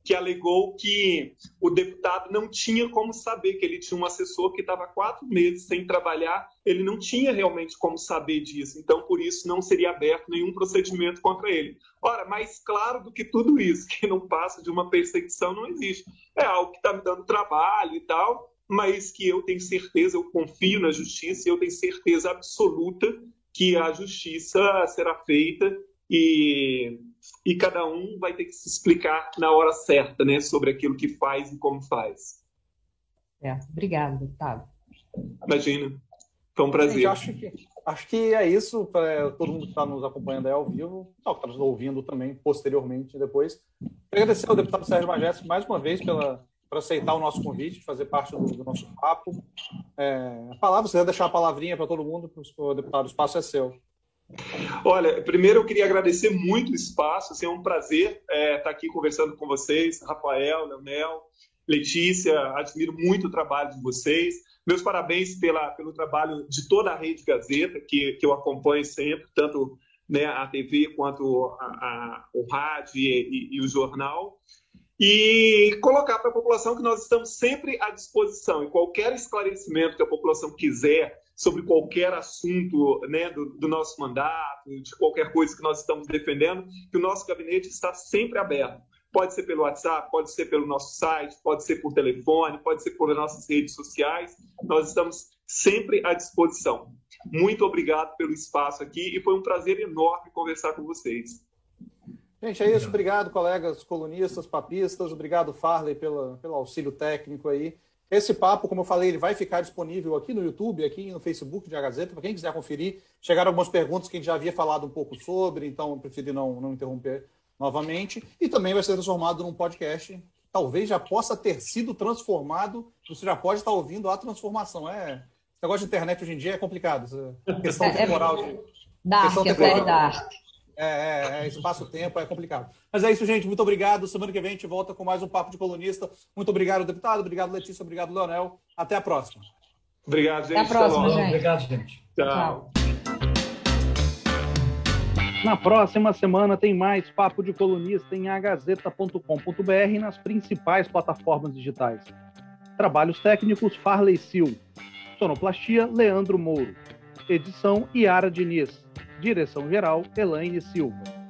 que alegou que o deputado não tinha como saber que ele tinha um assessor que estava quatro meses sem trabalhar, ele não tinha realmente como saber disso, então por isso não seria aberto nenhum procedimento contra ele. Ora, mais claro do que tudo isso, que não passa de uma perseguição, não existe. É algo que está me dando trabalho e tal, mas que eu tenho certeza, eu confio na justiça e eu tenho certeza absoluta que a justiça será feita e e cada um vai ter que se explicar na hora certa, né, sobre aquilo que faz e como faz. É, obrigado, deputado. Imagina, foi um prazer. Gente, acho, que, acho que é isso para todo mundo que está nos acompanhando aí ao vivo, não, que está nos ouvindo também posteriormente depois. Agradecer ao deputado Sérgio Majestic mais uma vez pela para aceitar o nosso convite, fazer parte do, do nosso papo. É, a palavra, você vai deixar a palavrinha para todo mundo, para o deputado, o espaço é seu. Olha, primeiro eu queria agradecer muito o espaço, assim, é um prazer é, estar aqui conversando com vocês, Rafael, Leonel, Letícia, admiro muito o trabalho de vocês. Meus parabéns pela, pelo trabalho de toda a Rede Gazeta, que, que eu acompanho sempre, tanto né, a TV quanto a, a, o rádio e, e, e o jornal e colocar para a população que nós estamos sempre à disposição e qualquer esclarecimento que a população quiser sobre qualquer assunto né, do, do, nosso mandato, de qualquer coisa que nós estamos defendendo, que o nosso gabinete está sempre aberto. Pode ser pelo WhatsApp, pode ser pelo nosso site, pode ser por telefone, pode ser por nossas redes sociais. Nós estamos sempre à disposição. Muito obrigado pelo espaço aqui e foi um prazer enorme conversar com vocês. Gente, é isso. Obrigado, colegas colunistas, papistas. Obrigado, Farley, pela, pelo auxílio técnico aí. Esse papo, como eu falei, ele vai ficar disponível aqui no YouTube, aqui no Facebook de A Gazeta, para quem quiser conferir. Chegaram algumas perguntas que a gente já havia falado um pouco sobre, então eu preferi não, não interromper novamente. E também vai ser transformado num podcast. Talvez já possa ter sido transformado, você já pode estar ouvindo a transformação. É, esse negócio de internet hoje em dia é complicado. Essa questão é, temporal. De, Dark, questão é temporal. Dark. É, é, é espaço-tempo, é complicado. Mas é isso, gente. Muito obrigado. Semana que vem a gente volta com mais um Papo de Colunista. Muito obrigado, deputado. Obrigado, Letícia. Obrigado, Leonel. Até a próxima. Obrigado, gente. Até a próxima, gente. Obrigado, gente. Tchau. Na próxima semana tem mais Papo de Colunista em agazeta.com.br e nas principais plataformas digitais. Trabalhos técnicos Farley Sil. Sonoplastia Leandro Mouro. Edição Iara Diniz. Direção-geral, Elaine Silva.